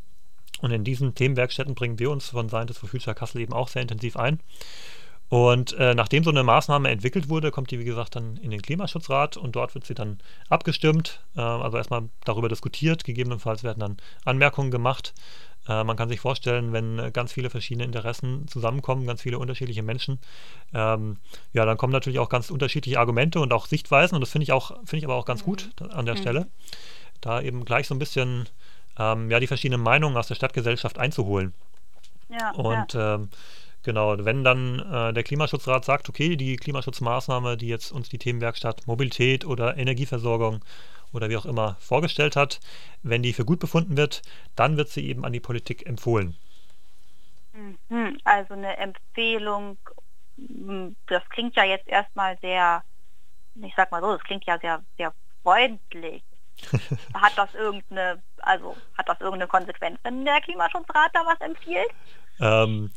[SPEAKER 1] Und in diesen Themenwerkstätten bringen wir uns von Scientists for Future Kassel eben auch sehr intensiv ein. Und äh, nachdem so eine Maßnahme entwickelt wurde, kommt die, wie gesagt, dann in den Klimaschutzrat und dort wird sie dann abgestimmt, äh, also erstmal darüber diskutiert, gegebenenfalls werden dann Anmerkungen gemacht. Äh, man kann sich vorstellen, wenn äh, ganz viele verschiedene Interessen zusammenkommen, ganz viele unterschiedliche Menschen, ähm, ja, dann kommen natürlich auch ganz unterschiedliche Argumente und auch Sichtweisen und das finde ich auch, finde ich aber auch ganz mhm. gut an der mhm. Stelle, da eben gleich so ein bisschen ähm, ja, die verschiedenen Meinungen aus der Stadtgesellschaft einzuholen. Ja, und ja. Ähm, Genau, wenn dann äh, der Klimaschutzrat sagt, okay, die Klimaschutzmaßnahme, die jetzt uns die Themenwerkstatt Mobilität oder Energieversorgung oder wie auch immer vorgestellt hat, wenn die für gut befunden wird, dann wird sie eben an die Politik empfohlen.
[SPEAKER 2] Mhm, also eine Empfehlung, hm, das klingt ja jetzt erstmal sehr, ich sag mal so, das klingt ja sehr, sehr freundlich. hat das irgendeine, also hat das irgendeine Konsequenz, wenn der Klimaschutzrat da was empfiehlt?
[SPEAKER 1] Ähm,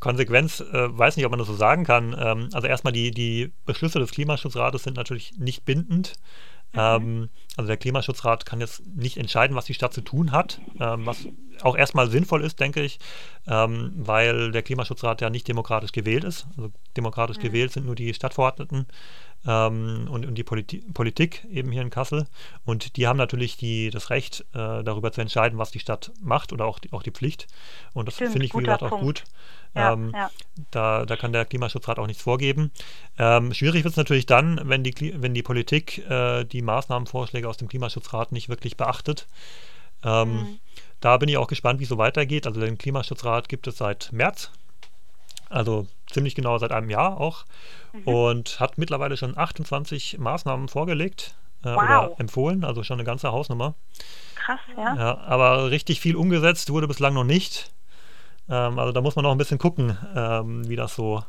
[SPEAKER 1] Konsequenz, äh, weiß nicht, ob man das so sagen kann. Ähm, also erstmal die, die Beschlüsse des Klimaschutzrates sind natürlich nicht bindend. Mhm. Ähm, also der Klimaschutzrat kann jetzt nicht entscheiden, was die Stadt zu tun hat, ähm, was auch erstmal sinnvoll ist, denke ich, ähm, weil der Klimaschutzrat ja nicht demokratisch gewählt ist. Also demokratisch mhm. gewählt sind nur die Stadtverordneten ähm, und, und, die Politi Politik eben hier in Kassel. Und die haben natürlich die, das Recht, äh, darüber zu entscheiden, was die Stadt macht oder auch die, auch die Pflicht. Und das finde ich, wie gesagt, Punkt. auch gut. Ja, ähm, ja. Da, da kann der Klimaschutzrat auch nichts vorgeben. Ähm, schwierig wird es natürlich dann, wenn die, wenn die Politik äh, die Maßnahmenvorschläge aus dem Klimaschutzrat nicht wirklich beachtet. Ähm, mhm. Da bin ich auch gespannt, wie es so weitergeht. Also den Klimaschutzrat gibt es seit März, also ziemlich genau seit einem Jahr auch, mhm. und hat mittlerweile schon 28 Maßnahmen vorgelegt äh, wow. oder empfohlen, also schon eine ganze Hausnummer.
[SPEAKER 2] Krass, ja.
[SPEAKER 1] ja. Aber richtig viel umgesetzt wurde bislang noch nicht. Ähm, also da muss man noch ein bisschen gucken, ähm, wie das so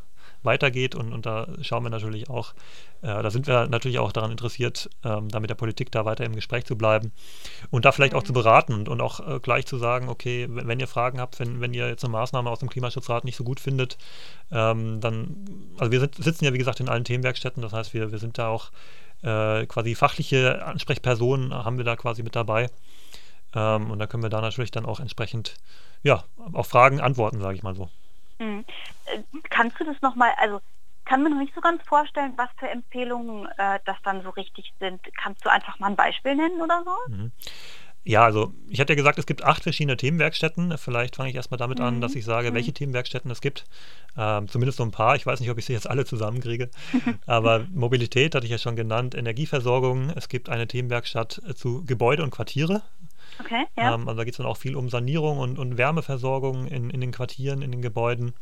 [SPEAKER 1] weitergeht und, und da schauen wir natürlich auch, äh, da sind wir natürlich auch daran interessiert, ähm, da mit der Politik da weiter im Gespräch zu bleiben und da vielleicht mhm. auch zu beraten und, und auch äh, gleich zu sagen, okay, wenn, wenn, ihr Fragen habt, wenn, wenn ihr jetzt eine Maßnahme aus dem Klimaschutzrat nicht so gut findet, ähm, dann, also wir sind, sitzen ja wie gesagt in allen Themenwerkstätten, das heißt, wir, wir sind da auch äh, quasi fachliche Ansprechpersonen haben wir da quasi mit dabei. Ähm, und da können wir da natürlich dann auch entsprechend ja, auf Fragen antworten, sage ich mal so.
[SPEAKER 2] Mhm. Kannst du das nochmal, also kann man noch nicht so ganz vorstellen, was für Empfehlungen äh, das dann so richtig sind. Kannst du einfach mal ein Beispiel nennen oder so? Mhm.
[SPEAKER 1] Ja, also ich hatte ja gesagt, es gibt acht verschiedene Themenwerkstätten. Vielleicht fange ich erstmal damit mhm. an, dass ich sage, mhm. welche Themenwerkstätten es gibt. Ähm, zumindest so ein paar. Ich weiß nicht, ob ich sie jetzt alle zusammenkriege. Aber Mobilität hatte ich ja schon genannt, Energieversorgung. Es gibt eine Themenwerkstatt zu Gebäude und Quartiere. Okay, ja. Ähm, also da geht es dann auch viel um Sanierung und, und Wärmeversorgung in, in den Quartieren, in den Gebäuden.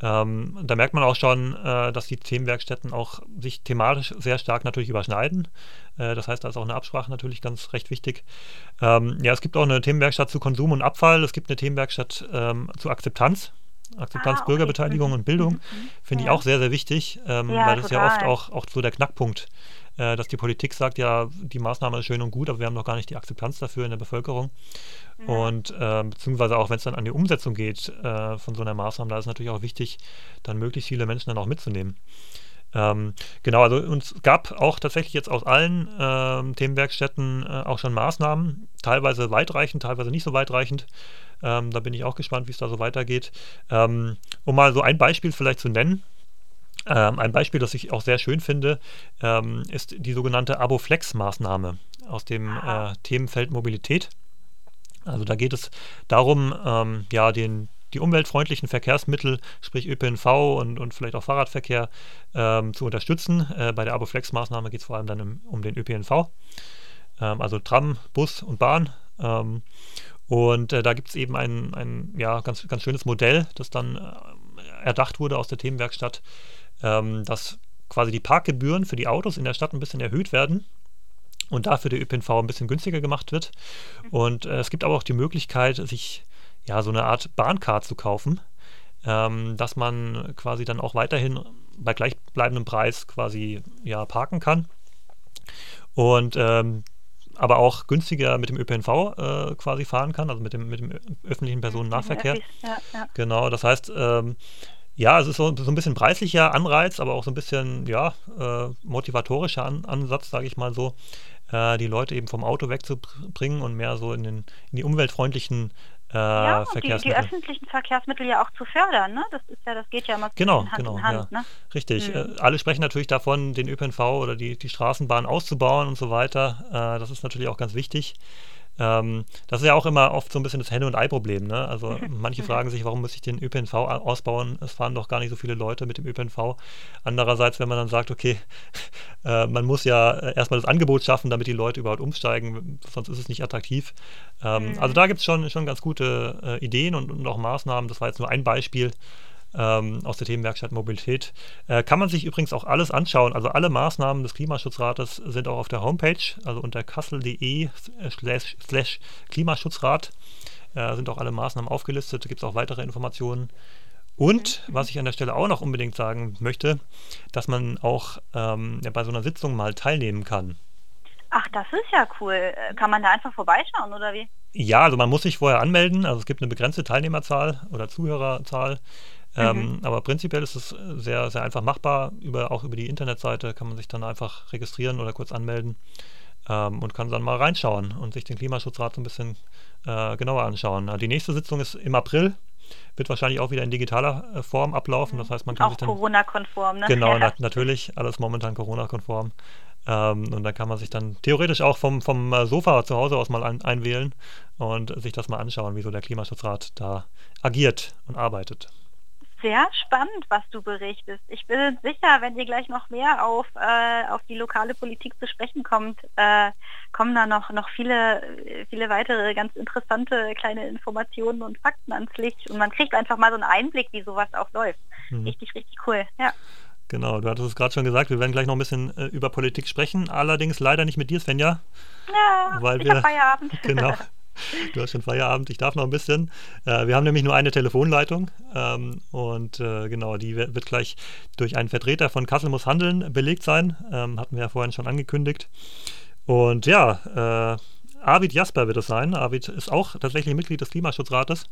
[SPEAKER 1] Ähm, da merkt man auch schon, äh, dass die Themenwerkstätten auch sich thematisch sehr stark natürlich überschneiden. Äh, das heißt, da ist auch eine Absprache natürlich ganz recht wichtig. Ähm, ja, es gibt auch eine Themenwerkstatt zu Konsum und Abfall. Es gibt eine Themenwerkstatt ähm, zu Akzeptanz. Akzeptanz, ah, okay. Bürgerbeteiligung und Bildung mhm. finde ja. ich auch sehr, sehr wichtig, ähm, ja, weil das total. ja oft auch, auch so der Knackpunkt äh, dass die Politik sagt, ja, die Maßnahme ist schön und gut, aber wir haben noch gar nicht die Akzeptanz dafür in der Bevölkerung. Mhm. Und äh, beziehungsweise auch wenn es dann an die Umsetzung geht äh, von so einer Maßnahme, da ist natürlich auch wichtig, dann möglichst viele Menschen dann auch mitzunehmen. Ähm, genau, also uns gab auch tatsächlich jetzt aus allen ähm, Themenwerkstätten äh, auch schon Maßnahmen, teilweise weitreichend, teilweise nicht so weitreichend. Ähm, da bin ich auch gespannt, wie es da so weitergeht. Ähm, um mal so ein Beispiel vielleicht zu nennen. Ähm, ein Beispiel, das ich auch sehr schön finde, ähm, ist die sogenannte Abo-Flex-Maßnahme aus dem äh, Themenfeld Mobilität. Also da geht es darum, ähm, ja, den, die umweltfreundlichen Verkehrsmittel, sprich ÖPNV und, und vielleicht auch Fahrradverkehr, ähm, zu unterstützen. Äh, bei der Abo-Flex-Maßnahme geht es vor allem dann im, um den ÖPNV, ähm, also Tram, Bus und Bahn. Ähm, und äh, da gibt es eben ein, ein ja, ganz, ganz schönes Modell, das dann äh, erdacht wurde aus der Themenwerkstatt, ähm, dass quasi die Parkgebühren für die Autos in der Stadt ein bisschen erhöht werden und dafür der ÖPNV ein bisschen günstiger gemacht wird. Und äh, es gibt aber auch die Möglichkeit, sich ja so eine Art Bahncard zu kaufen, ähm, dass man quasi dann auch weiterhin bei gleichbleibendem Preis quasi ja parken kann. Und ähm, aber auch günstiger mit dem ÖPNV äh, quasi fahren kann, also mit dem, mit dem öffentlichen Personennahverkehr. Ja, ja. Genau, das heißt, ähm, ja, es ist so, so, ein bisschen preislicher Anreiz, aber auch so ein bisschen ja, äh, motivatorischer An Ansatz, sage ich mal so, äh, die Leute eben vom Auto wegzubringen und mehr so in, den, in die umweltfreundlichen äh, ja,
[SPEAKER 2] die, die, öffentlichen Verkehrsmittel ja auch zu fördern, ne? Das ist ja, das geht ja immer
[SPEAKER 1] genau, Hand genau, in Hand, ja. ne? Richtig. Mhm. Äh, alle sprechen natürlich davon, den ÖPNV oder die, die Straßenbahn auszubauen und so weiter. Äh, das ist natürlich auch ganz wichtig. Ähm, das ist ja auch immer oft so ein bisschen das Henne- und Ei-Problem. Ne? Also manche fragen sich, warum muss ich den ÖPNV ausbauen? Es fahren doch gar nicht so viele Leute mit dem ÖPNV. Andererseits, wenn man dann sagt, okay, äh, man muss ja äh, erstmal das Angebot schaffen, damit die Leute überhaupt umsteigen, sonst ist es nicht attraktiv. Ähm, mhm. Also da gibt es schon, schon ganz gute äh, Ideen und, und auch Maßnahmen. Das war jetzt nur ein Beispiel ähm, aus der Themenwerkstatt Mobilität. Äh, kann man sich übrigens auch alles anschauen. Also alle Maßnahmen des Klimaschutzrates sind auch auf der Homepage, also unter kassel.de slash, slash Klimaschutzrat äh, sind auch alle Maßnahmen aufgelistet. Da gibt es auch weitere Informationen. Und was ich an der Stelle auch noch unbedingt sagen möchte, dass man auch ähm, ja, bei so einer Sitzung mal teilnehmen kann.
[SPEAKER 2] Ach, das ist ja cool. Äh, kann man da einfach vorbeischauen oder wie?
[SPEAKER 1] Ja, also man muss sich vorher anmelden. Also es gibt eine begrenzte Teilnehmerzahl oder Zuhörerzahl. Ähm, mhm. Aber prinzipiell ist es sehr, sehr einfach machbar. Über, auch über die Internetseite kann man sich dann einfach registrieren oder kurz anmelden ähm, und kann dann mal reinschauen und sich den Klimaschutzrat so ein bisschen äh, genauer anschauen. Die nächste Sitzung ist im April. Wird wahrscheinlich auch wieder in digitaler äh, Form ablaufen. Das heißt, man kann
[SPEAKER 2] auch
[SPEAKER 1] sich dann.
[SPEAKER 2] Corona-konform, ne?
[SPEAKER 1] Genau, na, natürlich. Alles momentan Corona-konform. Ähm, und dann kann man sich dann theoretisch auch vom, vom äh, Sofa zu Hause aus mal ein, einwählen und sich das mal anschauen, wie so der Klimaschutzrat da agiert und arbeitet
[SPEAKER 2] sehr spannend, was du berichtest. Ich bin sicher, wenn ihr gleich noch mehr auf, äh, auf die lokale Politik zu sprechen kommt, äh, kommen da noch, noch viele, viele weitere ganz interessante kleine Informationen und Fakten ans Licht. Und man kriegt einfach mal so einen Einblick, wie sowas auch läuft. Mhm. Richtig, richtig cool. Ja.
[SPEAKER 1] Genau, du hattest es gerade schon gesagt, wir werden gleich noch ein bisschen äh, über Politik sprechen, allerdings leider nicht mit dir, Svenja.
[SPEAKER 2] Ja, weil wir, Feierabend.
[SPEAKER 1] Genau, Du hast schon Feierabend, ich darf noch ein bisschen. Äh, wir haben nämlich nur eine Telefonleitung ähm, und äh, genau, die wird gleich durch einen Vertreter von Kassel muss handeln belegt sein. Ähm, hatten wir ja vorhin schon angekündigt. Und ja, äh, Arvid Jasper wird es sein. Arvid ist auch tatsächlich Mitglied des Klimaschutzrates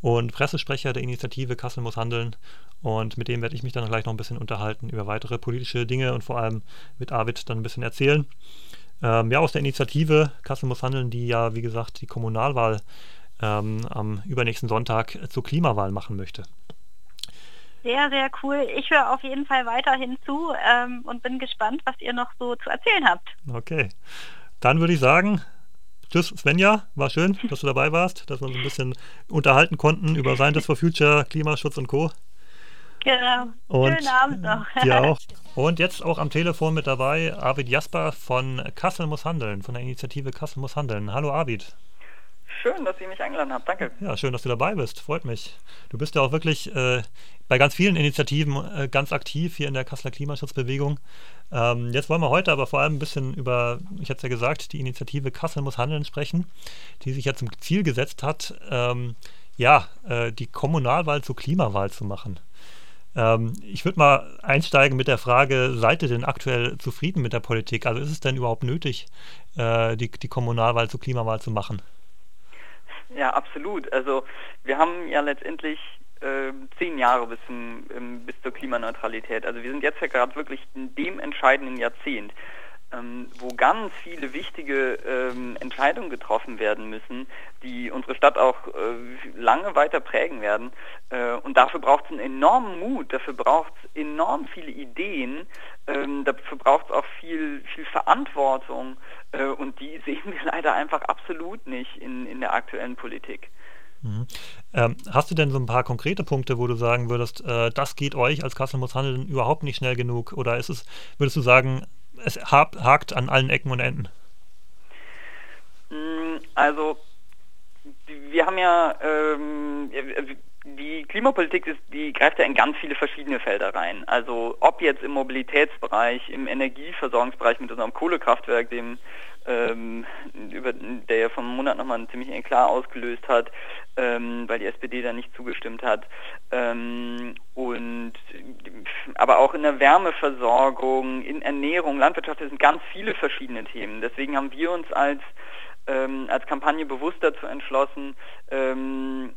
[SPEAKER 1] und Pressesprecher der Initiative Kassel muss handeln. Und mit dem werde ich mich dann gleich noch ein bisschen unterhalten über weitere politische Dinge und vor allem mit Arvid dann ein bisschen erzählen ähm, ja, aus der Initiative Kassel muss handeln, die ja, wie gesagt, die Kommunalwahl ähm, am übernächsten Sonntag zur Klimawahl machen möchte.
[SPEAKER 2] Sehr, sehr cool. Ich höre auf jeden Fall weiterhin zu ähm, und bin gespannt, was ihr noch so zu erzählen habt.
[SPEAKER 1] Okay. Dann würde ich sagen, tschüss Svenja, war schön, dass du dabei warst, dass wir uns ein bisschen unterhalten konnten über Scientists for Future, Klimaschutz und Co.
[SPEAKER 2] Genau. Und Schönen Abend noch.
[SPEAKER 1] Dir auch. Und jetzt auch am Telefon mit dabei Arvid Jasper von Kassel muss handeln, von der Initiative Kassel muss handeln. Hallo Arvid.
[SPEAKER 3] Schön, dass ihr mich eingeladen habt. Danke.
[SPEAKER 1] Ja, schön, dass du dabei bist. Freut mich. Du bist ja auch wirklich äh, bei ganz vielen Initiativen äh, ganz aktiv hier in der Kasseler Klimaschutzbewegung. Ähm, jetzt wollen wir heute aber vor allem ein bisschen über, ich hatte es ja gesagt, die Initiative Kassel muss handeln sprechen, die sich ja zum Ziel gesetzt hat, ähm, ja, äh, die Kommunalwahl zur Klimawahl zu machen. Ähm, ich würde mal einsteigen mit der Frage, seid ihr denn aktuell zufrieden mit der Politik? Also ist es denn überhaupt nötig, äh, die, die Kommunalwahl zur Klimawahl zu machen?
[SPEAKER 3] Ja, absolut. Also wir haben ja letztendlich äh, zehn Jahre bis, zum, ähm, bis zur Klimaneutralität. Also wir sind jetzt ja gerade wirklich in dem entscheidenden Jahrzehnt ähm, wo ganz viele wichtige ähm, Entscheidungen getroffen werden müssen, die unsere Stadt auch äh, lange weiter prägen werden. Äh, und dafür braucht es einen enormen Mut, dafür braucht es enorm viele Ideen, ähm, dafür braucht es auch viel, viel Verantwortung äh, und die sehen wir leider einfach absolut nicht in, in der aktuellen Politik.
[SPEAKER 1] Mhm. Ähm, hast du denn so ein paar konkrete Punkte, wo du sagen würdest, äh, das geht euch als Kassel muss handeln überhaupt nicht schnell genug? Oder ist es, würdest du sagen, es hakt an allen Ecken und Enden?
[SPEAKER 3] Mm, also, wir haben ja, ähm, die Klimapolitik ist, die greift ja in ganz viele verschiedene Felder rein. Also ob jetzt im Mobilitätsbereich, im Energieversorgungsbereich mit unserem Kohlekraftwerk, dem ähm, über, der ja vom Monat nochmal ziemlich klar ausgelöst hat, ähm, weil die SPD da nicht zugestimmt hat. Ähm, und aber auch in der Wärmeversorgung, in Ernährung, Landwirtschaft, das sind ganz viele verschiedene Themen. Deswegen haben wir uns als ähm, als Kampagne bewusst dazu entschlossen, ähm,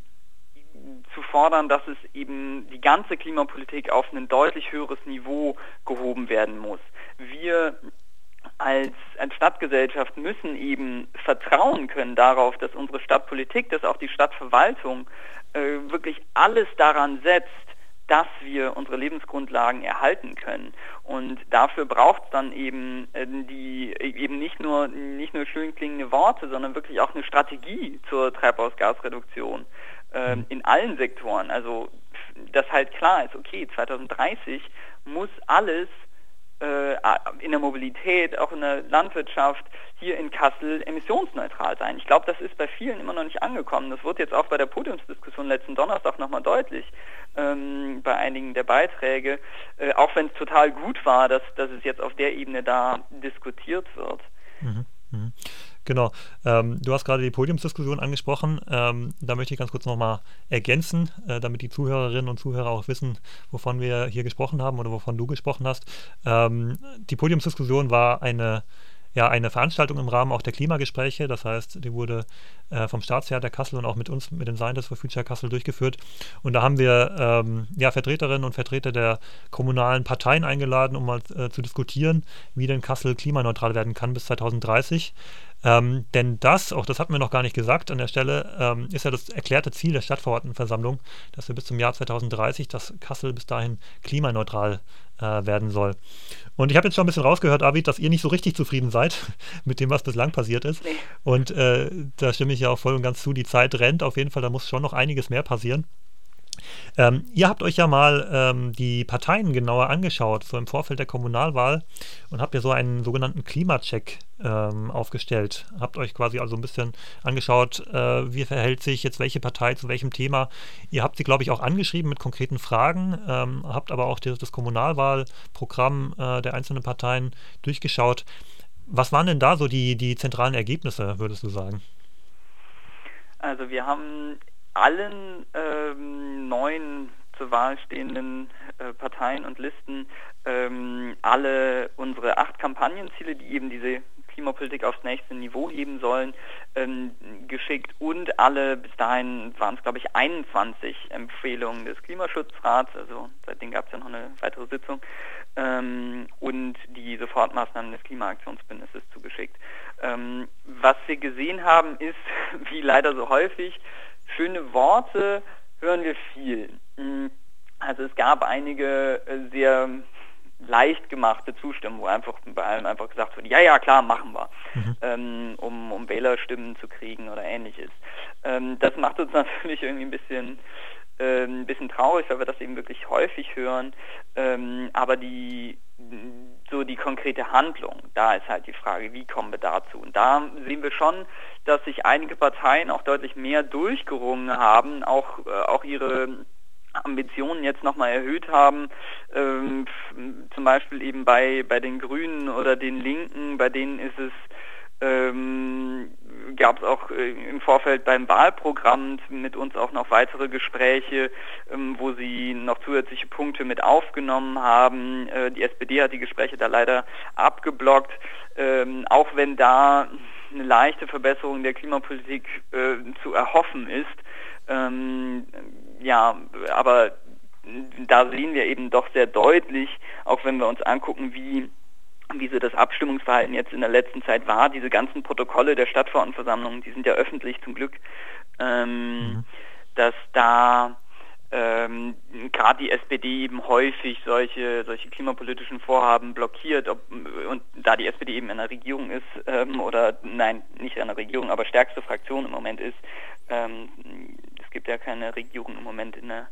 [SPEAKER 3] zu fordern, dass es eben die ganze Klimapolitik auf ein deutlich höheres Niveau gehoben werden muss. Wir als, als Stadtgesellschaft müssen eben vertrauen können darauf, dass unsere Stadtpolitik, dass auch die Stadtverwaltung äh, wirklich alles daran setzt, dass wir unsere Lebensgrundlagen erhalten können. Und dafür braucht es dann eben äh, die eben nicht nur nicht nur schön klingende Worte, sondern wirklich auch eine Strategie zur Treibhausgasreduktion äh, in allen Sektoren. Also dass halt klar ist, okay, 2030 muss alles in der Mobilität, auch in der Landwirtschaft hier in Kassel emissionsneutral sein. Ich glaube, das ist bei vielen immer noch nicht angekommen. Das wurde jetzt auch bei der Podiumsdiskussion letzten Donnerstag nochmal deutlich ähm, bei einigen der Beiträge, äh, auch wenn es total gut war, dass, dass es jetzt auf der Ebene da diskutiert wird. Mhm.
[SPEAKER 1] Mhm. Genau. Ähm, du hast gerade die Podiumsdiskussion angesprochen. Ähm, da möchte ich ganz kurz nochmal ergänzen, äh, damit die Zuhörerinnen und Zuhörer auch wissen, wovon wir hier gesprochen haben oder wovon du gesprochen hast. Ähm, die Podiumsdiskussion war eine ja eine Veranstaltung im Rahmen auch der Klimagespräche. Das heißt, die wurde äh, vom Staatstheater Kassel und auch mit uns, mit den Scientists for Future Kassel durchgeführt. Und da haben wir ähm, ja, Vertreterinnen und Vertreter der kommunalen Parteien eingeladen, um mal äh, zu diskutieren, wie denn Kassel klimaneutral werden kann bis 2030. Ähm, denn das, auch das hatten wir noch gar nicht gesagt an der Stelle, ähm, ist ja das erklärte Ziel der Stadtverordnetenversammlung, dass wir bis zum Jahr 2030, dass Kassel bis dahin klimaneutral äh, werden soll. Und ich habe jetzt schon ein bisschen rausgehört, Arvid, dass ihr nicht so richtig zufrieden seid mit dem, was bislang passiert ist. Und äh, da stimme ich ja auch voll und ganz zu, die Zeit rennt auf jeden Fall, da muss schon noch einiges mehr passieren. Ähm, ihr habt euch ja mal ähm, die Parteien genauer angeschaut, so im Vorfeld der Kommunalwahl, und habt ja so einen sogenannten Klimacheck ähm, aufgestellt. Habt euch quasi also ein bisschen angeschaut, äh, wie verhält sich jetzt welche Partei zu welchem Thema. Ihr habt sie, glaube ich, auch angeschrieben mit konkreten Fragen, ähm, habt aber auch das, das Kommunalwahlprogramm äh, der einzelnen Parteien durchgeschaut. Was waren denn da so die, die zentralen Ergebnisse, würdest du sagen?
[SPEAKER 3] Also wir haben allen ähm, neuen zur Wahl stehenden äh, Parteien und Listen ähm, alle unsere acht Kampagnenziele, die eben diese Klimapolitik aufs nächste Niveau heben sollen, ähm, geschickt und alle, bis dahin waren es glaube ich 21 Empfehlungen des Klimaschutzrats, also seitdem gab es ja noch eine weitere Sitzung, ähm, und die Sofortmaßnahmen des Klimaaktionsbündnisses zugeschickt. Ähm, was wir gesehen haben ist, wie leider so häufig, schöne Worte hören wir viel. Mm, also es gab einige äh, sehr leicht gemachte Zustimmung, wo einfach bei allem einfach gesagt wird, ja, ja, klar, machen wir, mhm. ähm, um, um Wählerstimmen zu kriegen oder ähnliches. Ähm, das macht uns natürlich irgendwie ein bisschen, ein bisschen traurig, weil wir das eben wirklich häufig hören. Ähm, aber die so die konkrete Handlung, da ist halt die Frage, wie kommen wir dazu? Und da sehen wir schon, dass sich einige Parteien auch deutlich mehr durchgerungen haben, auch, äh, auch ihre Ambitionen jetzt nochmal erhöht haben, ähm, zum Beispiel eben bei, bei den Grünen oder den Linken, bei denen ist es ähm, gab es auch äh, im Vorfeld beim Wahlprogramm mit uns auch noch weitere Gespräche, ähm, wo sie noch zusätzliche Punkte mit aufgenommen haben. Äh, die SPD hat die Gespräche da leider abgeblockt, ähm, auch wenn da eine leichte Verbesserung der Klimapolitik äh, zu erhoffen ist. Ähm, ja, aber da sehen wir eben doch sehr deutlich, auch wenn wir uns angucken, wie wie so das Abstimmungsverhalten jetzt in der letzten Zeit war. Diese ganzen Protokolle der Stadtverordnetenversammlungen, die sind ja öffentlich zum Glück, ähm, mhm. dass da ähm, gerade die SPD eben häufig solche, solche klimapolitischen Vorhaben blockiert ob, und da die SPD eben in der Regierung ist ähm, oder nein, nicht in der Regierung, aber stärkste Fraktion im Moment ist, ähm, es gibt ja keine Regierung im Moment in der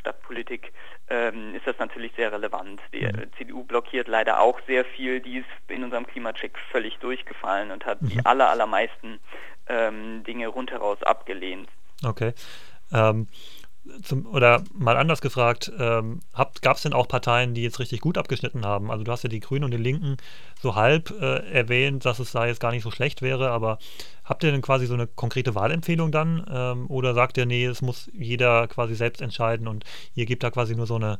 [SPEAKER 3] Stadtpolitik, ähm, ist das natürlich sehr relevant. Die mhm. CDU blockiert leider auch sehr viel, die ist in unserem Klimacheck völlig durchgefallen und hat mhm. die aller, allermeisten ähm, Dinge rundheraus abgelehnt.
[SPEAKER 1] Okay. Ähm, zum, oder mal anders gefragt, ähm, gab es denn auch Parteien, die jetzt richtig gut abgeschnitten haben? Also du hast ja die Grünen und die Linken so halb äh, erwähnt, dass es da jetzt gar nicht so schlecht wäre, aber habt ihr denn quasi so eine konkrete Wahlempfehlung dann? Ähm, oder sagt ihr, nee, es muss jeder quasi selbst entscheiden und ihr gebt da quasi nur so eine,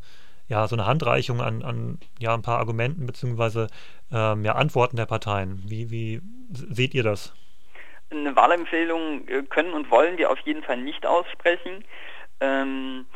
[SPEAKER 1] ja, so eine Handreichung an, an ja, ein paar Argumenten bzw. Ähm, ja, Antworten der Parteien? Wie, wie seht ihr das?
[SPEAKER 3] Eine Wahlempfehlung äh, können und wollen wir auf jeden Fall nicht aussprechen. Ähm,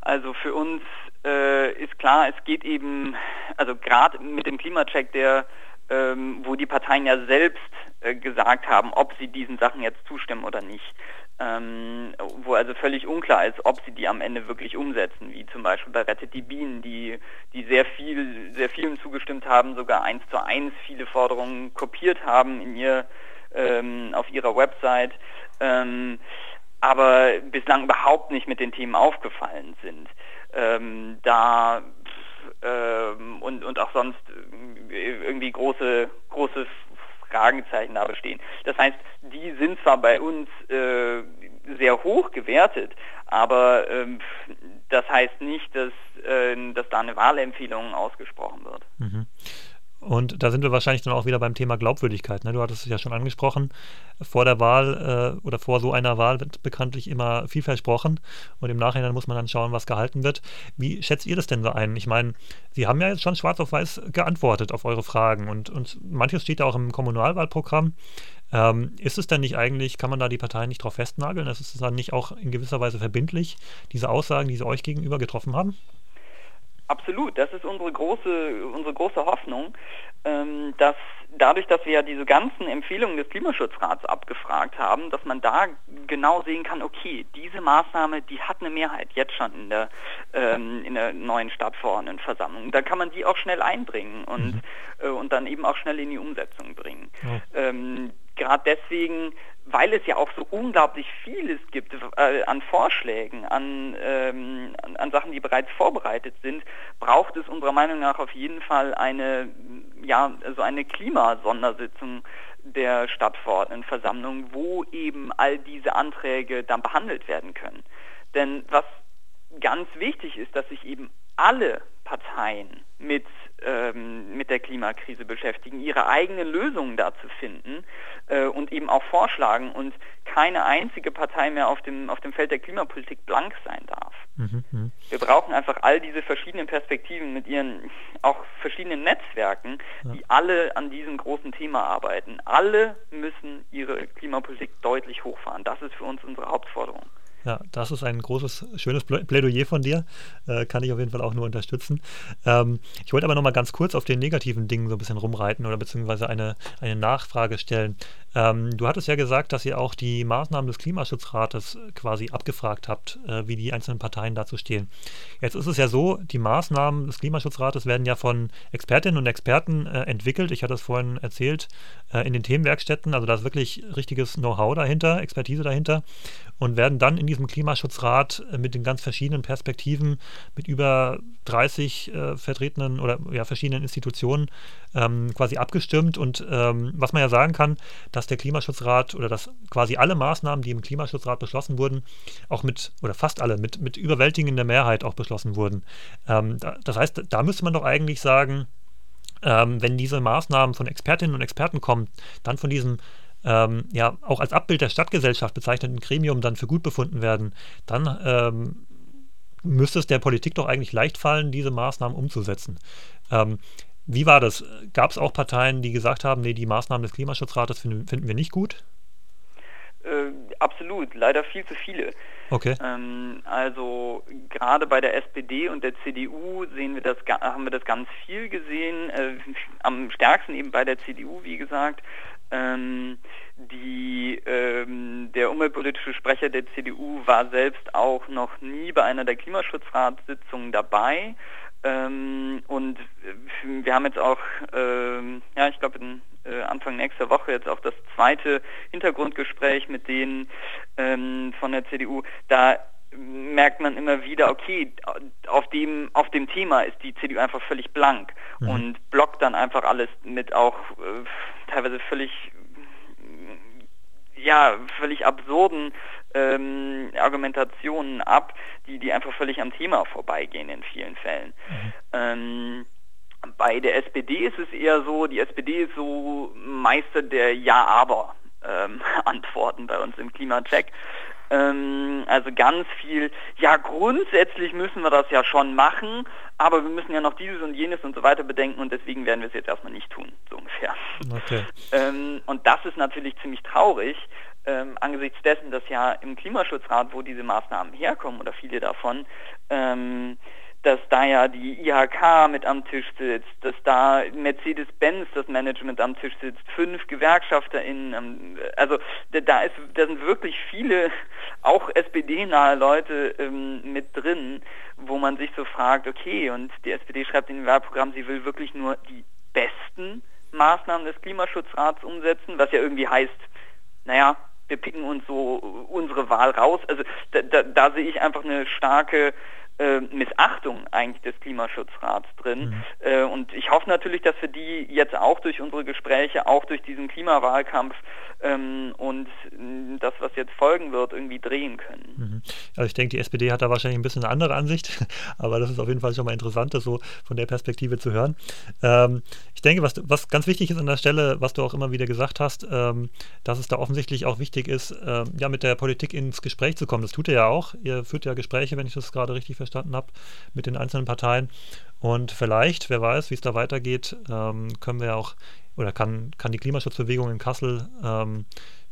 [SPEAKER 3] also für uns äh, ist klar, es geht eben, also gerade mit dem Klimacheck, der, ähm, wo die Parteien ja selbst äh, gesagt haben, ob sie diesen Sachen jetzt zustimmen oder nicht. Ähm, wo also völlig unklar ist, ob sie die am Ende wirklich umsetzen, wie zum Beispiel bei Rettet die Bienen, die, die sehr viel, sehr vielen zugestimmt haben, sogar eins zu eins viele Forderungen kopiert haben in ihr, ähm, auf ihrer Website. Ähm, aber bislang überhaupt nicht mit den Themen aufgefallen sind. Ähm, da ähm, und, und auch sonst irgendwie große, große Fragezeichen da bestehen. Das heißt, die sind zwar bei uns äh, sehr hoch gewertet, aber ähm, das heißt nicht, dass, äh, dass da eine Wahlempfehlung ausgesprochen wird. Mhm.
[SPEAKER 1] Und da sind wir wahrscheinlich dann auch wieder beim Thema Glaubwürdigkeit. Ne? Du hattest es ja schon angesprochen. Vor der Wahl äh, oder vor so einer Wahl wird bekanntlich immer viel versprochen und im Nachhinein muss man dann schauen, was gehalten wird. Wie schätzt ihr das denn so ein? Ich meine, Sie haben ja jetzt schon schwarz auf weiß geantwortet auf eure Fragen und, und manches steht ja auch im Kommunalwahlprogramm. Ähm, ist es denn nicht eigentlich, kann man da die Parteien nicht drauf festnageln? Ist es dann nicht auch in gewisser Weise verbindlich, diese Aussagen, die sie euch gegenüber getroffen haben?
[SPEAKER 3] Absolut, das ist unsere große, unsere große Hoffnung, ähm, dass dadurch, dass wir ja diese ganzen Empfehlungen des Klimaschutzrats abgefragt haben, dass man da genau sehen kann, okay, diese Maßnahme, die hat eine Mehrheit jetzt schon in der, ähm, in der neuen Stadtverordnetenversammlung. Da kann man die auch schnell einbringen und, mhm. äh, und dann eben auch schnell in die Umsetzung bringen. Ja. Gerade deswegen weil es ja auch so unglaublich vieles gibt äh, an Vorschlägen, an, ähm, an, Sachen, die bereits vorbereitet sind, braucht es unserer Meinung nach auf jeden Fall eine, ja, so eine Klimasondersitzung der Stadtverordnetenversammlung, wo eben all diese Anträge dann behandelt werden können. Denn was ganz wichtig ist, dass sich eben alle Parteien mit, ähm, mit der Klimakrise beschäftigen, ihre eigenen Lösungen dazu finden äh, und eben auch vorschlagen und keine einzige Partei mehr auf dem, auf dem Feld der Klimapolitik blank sein darf. Mhm, mh. Wir brauchen einfach all diese verschiedenen Perspektiven mit ihren auch verschiedenen Netzwerken, ja. die alle an diesem großen Thema arbeiten. Alle müssen ihre Klimapolitik deutlich hochfahren. Das ist für uns unsere Hauptforderung.
[SPEAKER 1] Ja, das ist ein großes, schönes Plädoyer von dir. Äh, kann ich auf jeden Fall auch nur unterstützen. Ähm, ich wollte aber noch mal ganz kurz auf den negativen Dingen so ein bisschen rumreiten oder beziehungsweise eine, eine Nachfrage stellen. Ähm, du hattest ja gesagt, dass ihr auch die Maßnahmen des Klimaschutzrates quasi abgefragt habt, äh, wie die einzelnen Parteien dazu stehen. Jetzt ist es ja so, die Maßnahmen des Klimaschutzrates werden ja von Expertinnen und Experten äh, entwickelt. Ich hatte es vorhin erzählt, äh, in den Themenwerkstätten. Also da ist wirklich richtiges Know-how dahinter, Expertise dahinter und werden dann in diesem Klimaschutzrat äh, mit den ganz verschiedenen Perspektiven, mit über 30 äh, vertretenen oder ja, verschiedenen Institutionen ähm, quasi abgestimmt. Und ähm, was man ja sagen kann, dass der Klimaschutzrat oder dass quasi alle Maßnahmen, die im Klimaschutzrat beschlossen wurden, auch mit, oder fast alle, mit, mit überwältigender Mehrheit auch beschlossen wurden. Ähm, da, das heißt, da müsste man doch eigentlich sagen, ähm, wenn diese Maßnahmen von Expertinnen und Experten kommen, dann von diesem ähm, ja auch als Abbild der Stadtgesellschaft bezeichneten Gremium dann für gut befunden werden, dann ähm, müsste es der Politik doch eigentlich leicht fallen, diese Maßnahmen umzusetzen. Ähm, wie war das? Gab es auch Parteien, die gesagt haben, nee, die Maßnahmen des Klimaschutzrates finden, finden wir nicht gut?
[SPEAKER 3] Äh, absolut, leider viel zu viele.
[SPEAKER 1] Okay.
[SPEAKER 3] Ähm, also gerade bei der SPD und der CDU sehen wir das, haben wir das ganz viel gesehen. Äh, am stärksten eben bei der CDU, wie gesagt. Ähm, die, ähm, der umweltpolitische Sprecher der CDU war selbst auch noch nie bei einer der Klimaschutzratssitzungen dabei. Ähm, und äh, wir haben jetzt auch, ähm, ja, ich glaube, äh, Anfang nächster Woche jetzt auch das zweite Hintergrundgespräch mit denen ähm, von der CDU. Da merkt man immer wieder, okay, auf dem, auf dem Thema ist die CDU einfach völlig blank mhm. und blockt dann einfach alles mit auch äh, teilweise völlig ja, völlig absurden ähm, Argumentationen ab, die, die einfach völlig am Thema vorbeigehen in vielen Fällen. Mhm. Ähm, bei der SPD ist es eher so, die SPD ist so Meister der Ja-Aber-Antworten ähm, bei uns im Klimacheck. Ähm, also ganz viel, ja grundsätzlich müssen wir das ja schon machen, aber wir müssen ja noch dieses und jenes und so weiter bedenken und deswegen werden wir es jetzt erstmal nicht tun, so ungefähr. Okay. Ähm, und das ist natürlich ziemlich traurig, ähm, angesichts dessen, dass ja im Klimaschutzrat, wo diese Maßnahmen herkommen oder viele davon, ähm, dass da ja die IHK mit am Tisch sitzt, dass da Mercedes-Benz das Management am Tisch sitzt, fünf GewerkschafterInnen, also da, ist, da sind wirklich viele, auch SPD-nahe Leute ähm, mit drin, wo man sich so fragt, okay, und die SPD schreibt in dem Wahlprogramm, sie will wirklich nur die besten Maßnahmen des Klimaschutzrats umsetzen, was ja irgendwie heißt, naja, wir picken uns so unsere Wahl raus. Also da, da, da sehe ich einfach eine starke äh, Missachtung eigentlich des Klimaschutzrats drin. Mhm. Äh, und ich hoffe natürlich, dass wir die jetzt auch durch unsere Gespräche, auch durch diesen Klimawahlkampf ähm, und das, was jetzt folgen wird, irgendwie drehen können.
[SPEAKER 1] Mhm. Also ich denke, die SPD hat da wahrscheinlich ein bisschen eine andere Ansicht, aber das ist auf jeden Fall schon mal interessant, das so von der Perspektive zu hören. Ähm, ich denke, was, was ganz wichtig ist an der Stelle, was du auch immer wieder gesagt hast, ähm, dass es da offensichtlich auch wichtig ist, ähm, ja, mit der Politik ins Gespräch zu kommen. Das tut ihr ja auch. Ihr führt ja Gespräche, wenn ich das gerade richtig verstanden habe, mit den einzelnen Parteien. Und vielleicht, wer weiß, wie es da weitergeht, ähm, können wir auch oder kann, kann die Klimaschutzbewegung in Kassel ähm,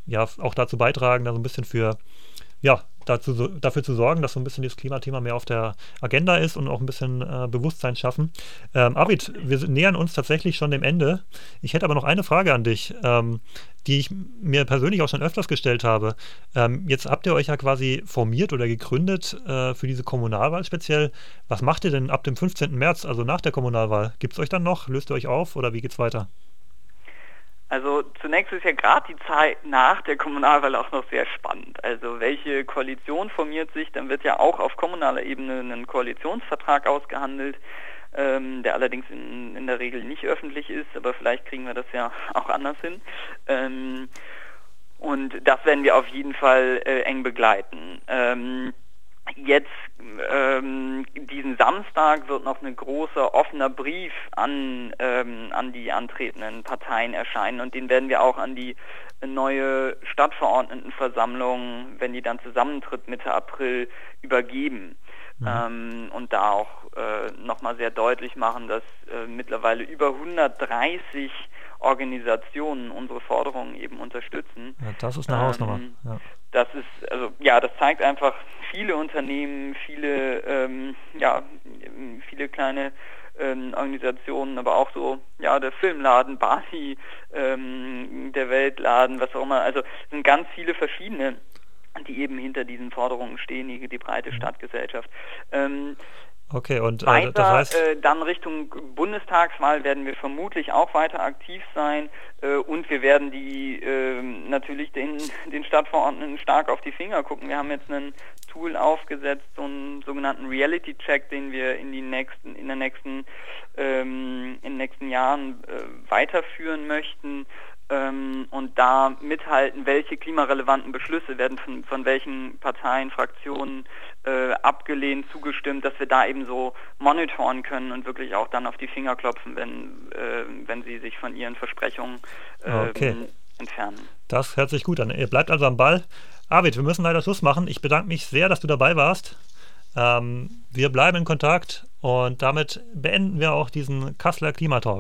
[SPEAKER 1] ja auch dazu beitragen, da so ein bisschen für ja, dazu, dafür zu sorgen, dass so ein bisschen das Klimathema mehr auf der Agenda ist und auch ein bisschen äh, Bewusstsein schaffen. Ähm, Arvid, wir nähern uns tatsächlich schon dem Ende. Ich hätte aber noch eine Frage an dich, ähm, die ich mir persönlich auch schon öfters gestellt habe. Ähm, jetzt habt ihr euch ja quasi formiert oder gegründet äh, für diese Kommunalwahl speziell. Was macht ihr denn ab dem 15. März, also nach der Kommunalwahl? Gibt es euch dann noch? Löst ihr euch auf oder wie geht's weiter?
[SPEAKER 3] Also zunächst ist ja gerade die Zeit nach der Kommunalwahl auch noch sehr spannend. Also welche Koalition formiert sich, dann wird ja auch auf kommunaler Ebene ein Koalitionsvertrag ausgehandelt, ähm, der allerdings in, in, der Regel nicht öffentlich ist, aber vielleicht kriegen wir das ja auch anders hin. Ähm, und das werden wir auf jeden Fall äh, eng begleiten. Ähm, Jetzt ähm, diesen Samstag wird noch ein großer offener Brief an, ähm, an die antretenden Parteien erscheinen und den werden wir auch an die neue Stadtverordnetenversammlung, wenn die dann zusammentritt Mitte April, übergeben. Mhm. Ähm, und da auch äh, nochmal sehr deutlich machen, dass äh, mittlerweile über 130 Organisationen unsere Forderungen eben unterstützen.
[SPEAKER 1] Ja, das ist eine Hausnummer.
[SPEAKER 3] Ähm, ja. Das ist, also ja, das zeigt einfach viele Unternehmen, viele, ähm, ja, viele kleine ähm, Organisationen, aber auch so, ja, der Filmladen, Bali, ähm, der Weltladen, was auch immer. Also es sind ganz viele verschiedene die eben hinter diesen Forderungen stehen, die, die breite mhm. Stadtgesellschaft. Ähm,
[SPEAKER 1] Okay, und
[SPEAKER 3] äh, weiter, das heißt... Äh, dann Richtung Bundestagswahl werden wir vermutlich auch weiter aktiv sein äh, und wir werden die äh, natürlich den, den Stadtverordneten stark auf die Finger gucken. Wir haben jetzt ein Tool aufgesetzt, so einen sogenannten Reality-Check, den wir in die nächsten, in der nächsten, ähm, in den nächsten Jahren äh, weiterführen möchten ähm, und da mithalten, welche klimarelevanten Beschlüsse werden von, von welchen Parteien, Fraktionen äh, abgelehnt, zugestimmt, dass wir da eben so monitoren können und wirklich auch dann auf die Finger klopfen, wenn, äh, wenn sie sich von ihren Versprechungen äh, okay. entfernen.
[SPEAKER 1] Das hört sich gut an. Ihr bleibt also am Ball. Arvid, wir müssen leider Schluss machen. Ich bedanke mich sehr, dass du dabei warst. Ähm, wir bleiben in Kontakt und damit beenden wir auch diesen Kasseler Klimatalk.